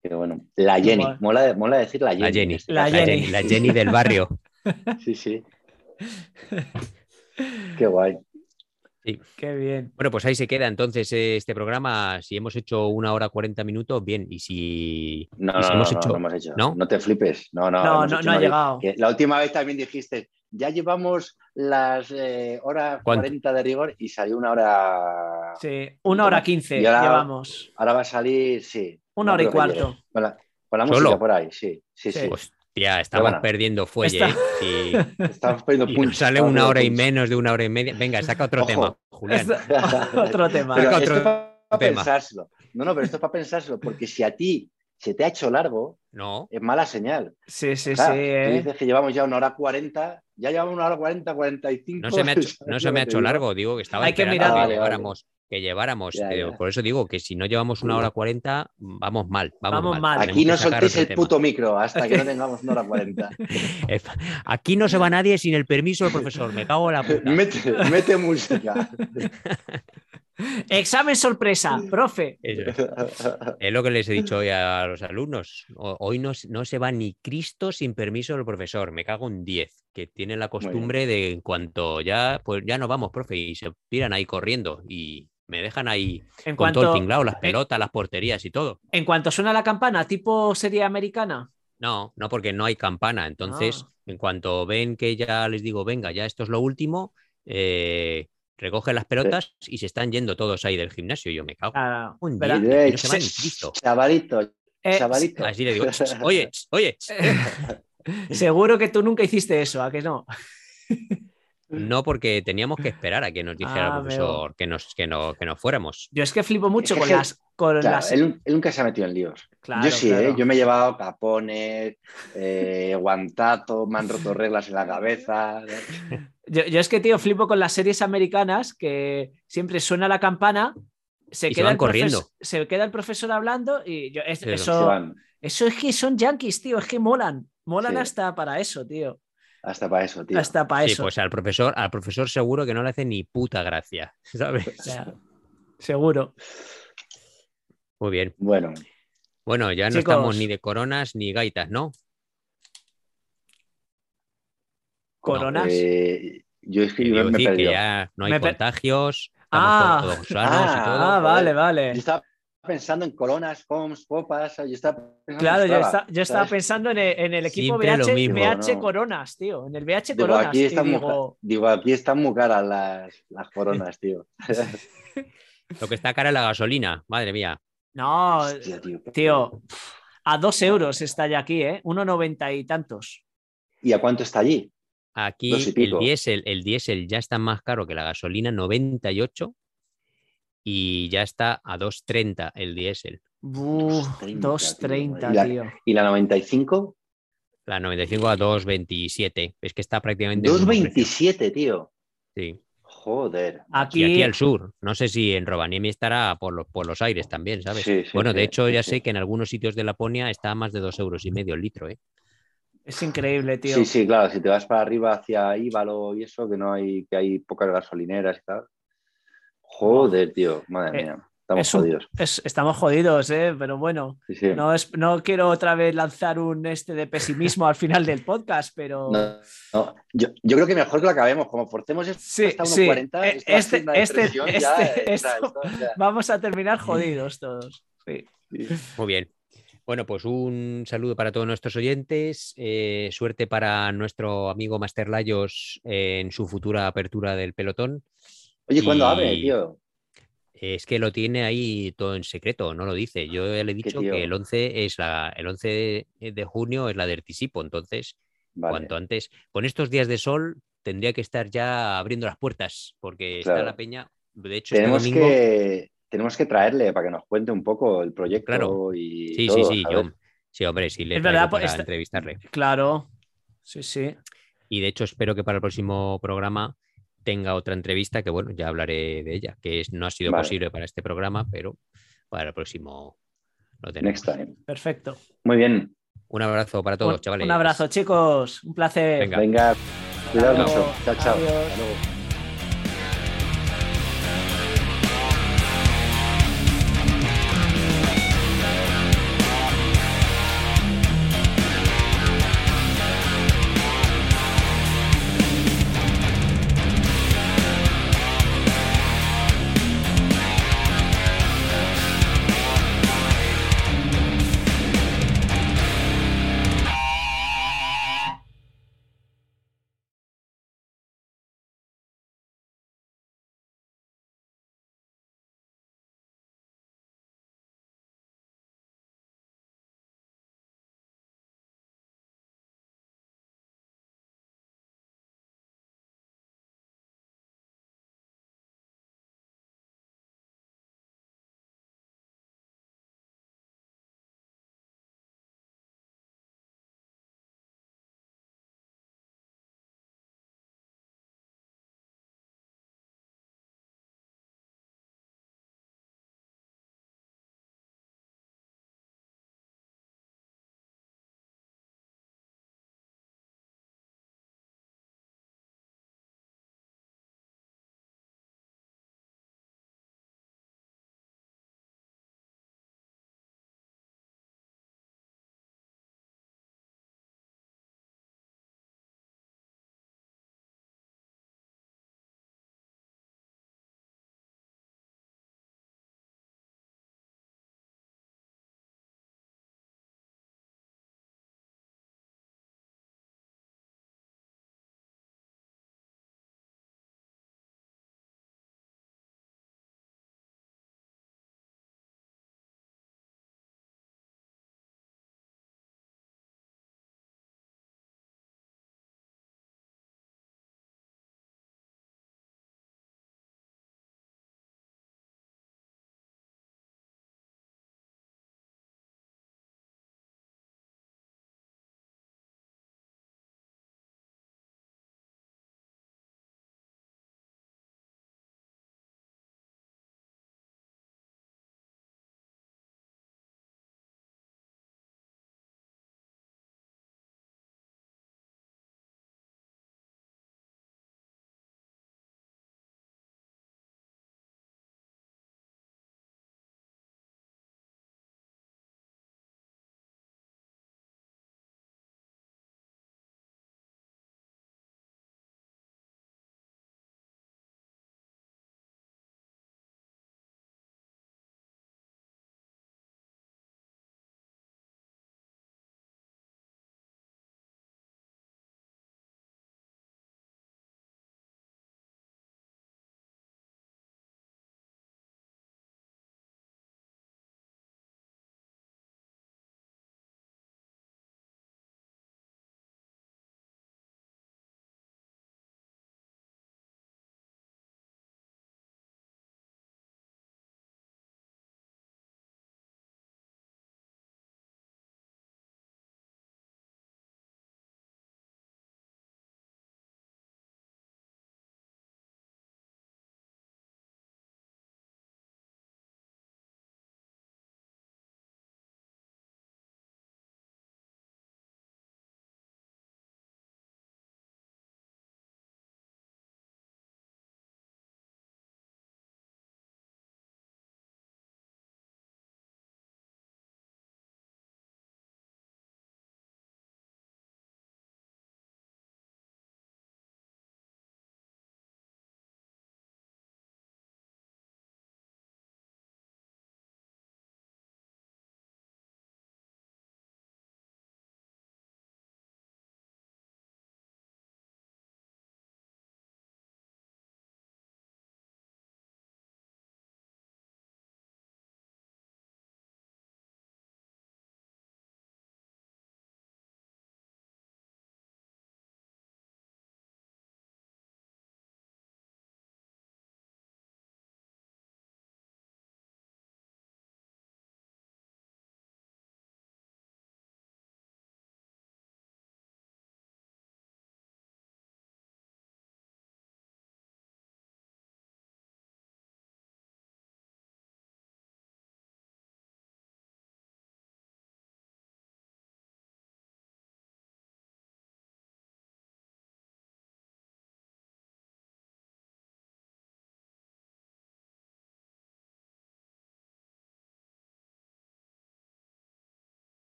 Pero bueno, la Jenny, mola, mola, decir la Jenny. La Jenny, este la, Jenny. la Jenny del barrio. sí, sí. Qué guay. Sí. Qué bien. Bueno, pues ahí se queda entonces este programa. Si hemos hecho una hora cuarenta minutos, bien. Y si, no, no, hemos no, hecho... hemos hecho. ¿No? no te flipes. No, no, no, no, no ha llegado. La última vez también dijiste, ya llevamos las eh, horas 40 de rigor y salió una hora. Sí, una hora 15 llevamos. Ahora va a salir, sí. Una hora y cuarto. Con la, música por ahí, sí. Sí, sí. Hostia, estamos perdiendo fuelle. Y, estamos perdiendo y sale una hora y menos de una hora y media. Venga, saca otro tema, Julián. otro tema. Pero esto es para pensárselo. No, no, pero esto es para pensárselo, porque si a ti se te ha hecho largo, no. es mala señal. Sí, sí, sí. Tú ¿eh? dices que llevamos ya una hora cuarenta, ya llevamos una hora cuarenta, cuarenta y cinco. No se me ha hecho, no se me ha hecho largo, digo que estaba Hay que, mirar. que lleváramos. Que lleváramos. Por eso digo que si no llevamos una hora cuarenta, vamos mal. Vamos, mal. Aquí no soltéis el puto micro hasta que no tengamos una hora cuarenta. Aquí no se va nadie sin el permiso del profesor. Me cago en la puta. Mete, mete música. Examen sorpresa, profe. Es lo que les he dicho hoy a los alumnos. Hoy no, no, se va ni Cristo sin permiso del profesor. Me cago en 10, que tienen la costumbre de en cuanto ya, pues ya nos vamos, profe, y se tiran ahí corriendo y me dejan ahí en con todo el tinglado, las pelotas, las porterías y todo. En cuanto suena la campana, tipo serie americana. No, no, porque no hay campana. Entonces, ah. en cuanto ven que ya les digo, venga, ya esto es lo último, eh, recogen las pelotas y se están yendo todos ahí del gimnasio. Yo me cago. un día, no se Chavalito, eh, chavalito. Así le digo, oye, oye. Seguro que tú nunca hiciste eso, ¿a que no? No, porque teníamos que esperar a que nos dijera el ah, profesor que nos, que, no, que nos fuéramos. Yo es que flipo mucho con las. Con las... Él, nunca se ha metido en líos. yo sí, ¿eh? yo me he llevado capones, eh, guantato, me han roto reglas en la cabeza. Yo, es que, tío, flipo con las series americanas que siempre suena la campana, se, queda, el corriendo. se queda el profesor hablando y yo, eso, eso es que son yankees, tío, es que molan. Molan hasta para eso, tío. Hasta para eso, tío. Hasta para eso. pues al profesor, al profesor seguro que no le hace ni puta gracia, ¿sabes? seguro. Muy bien. Bueno. Bueno, ya no estamos ni de coronas ni gaitas, ¿no? ¿Coronas? Eh, yo es que me que ya no hay contagios, ah, todos sanos y todo. Ah, vale, vale pensando en coronas, coms, copas. Yo estaba claro, yo, estaba, pensando en el, equipo VH, Coronas, tío. En el VH Coronas. Aquí están digo... aquí están muy caras las, las coronas, tío. Lo que está cara es la gasolina, madre mía. No, tío, a dos euros está ya aquí, ¿eh? 1,90 y tantos. ¿Y a cuánto está allí? Aquí el diésel, el diésel ya está más caro que la gasolina, 98, y ya está a 2,30 el diésel. 2.30, tío. ¿Y la 95? La 95 a 2.27. Es que está prácticamente. 2.27, tío. Sí. Joder. Aquí... Y aquí al sur. No sé si en Rovaniemi estará por los, por los aires también, ¿sabes? bueno, de hecho, ya sé que en algunos sitios de Laponia está a más de 2 euros y medio el litro, ¿eh? Es increíble, tío. Sí, sí, claro. Si te vas para arriba hacia Íbalo y eso, que no hay, que hay pocas gasolineras y tal. Joder, tío. Madre eh, mía. Estamos jodidos. estamos jodidos, ¿eh? pero bueno, No, es, no quiero otra vez lanzar un este de pesimismo al final del podcast, pero. Yo, creo que mejor que lo acabemos, como forcemos esto sí, hasta 40, eh, este, este, este vamos a terminar jodidos todos. Muy bien. Bueno, pues un saludo para todos nuestros oyentes. Eh, suerte para nuestro amigo Master Layos en su futura apertura del pelotón. Oye, ¿cuándo abre, tío? Es que lo tiene ahí todo en secreto, no lo dice. Yo le he dicho que el 11 es la, el 11 de junio es la de anticipo, entonces cuanto antes. Con estos días de sol tendría que estar ya abriendo las puertas, porque está la peña. De hecho, este tenemos que tenemos que traerle para que nos cuente un poco el proyecto claro. y sí, sí, sí, yo, sí, hombre, sí le es verdad, para pues, entrevistarle. Claro, sí, sí. Y de hecho espero que para el próximo programa tenga otra entrevista, que bueno, ya hablaré de ella, que no ha sido posible para este programa, pero para el próximo lo tenemos. Perfecto. Muy bien. Un abrazo para todos, chavales. Un abrazo, chicos. Un placer. Venga, Venga cuidado mucho. Chao, chao.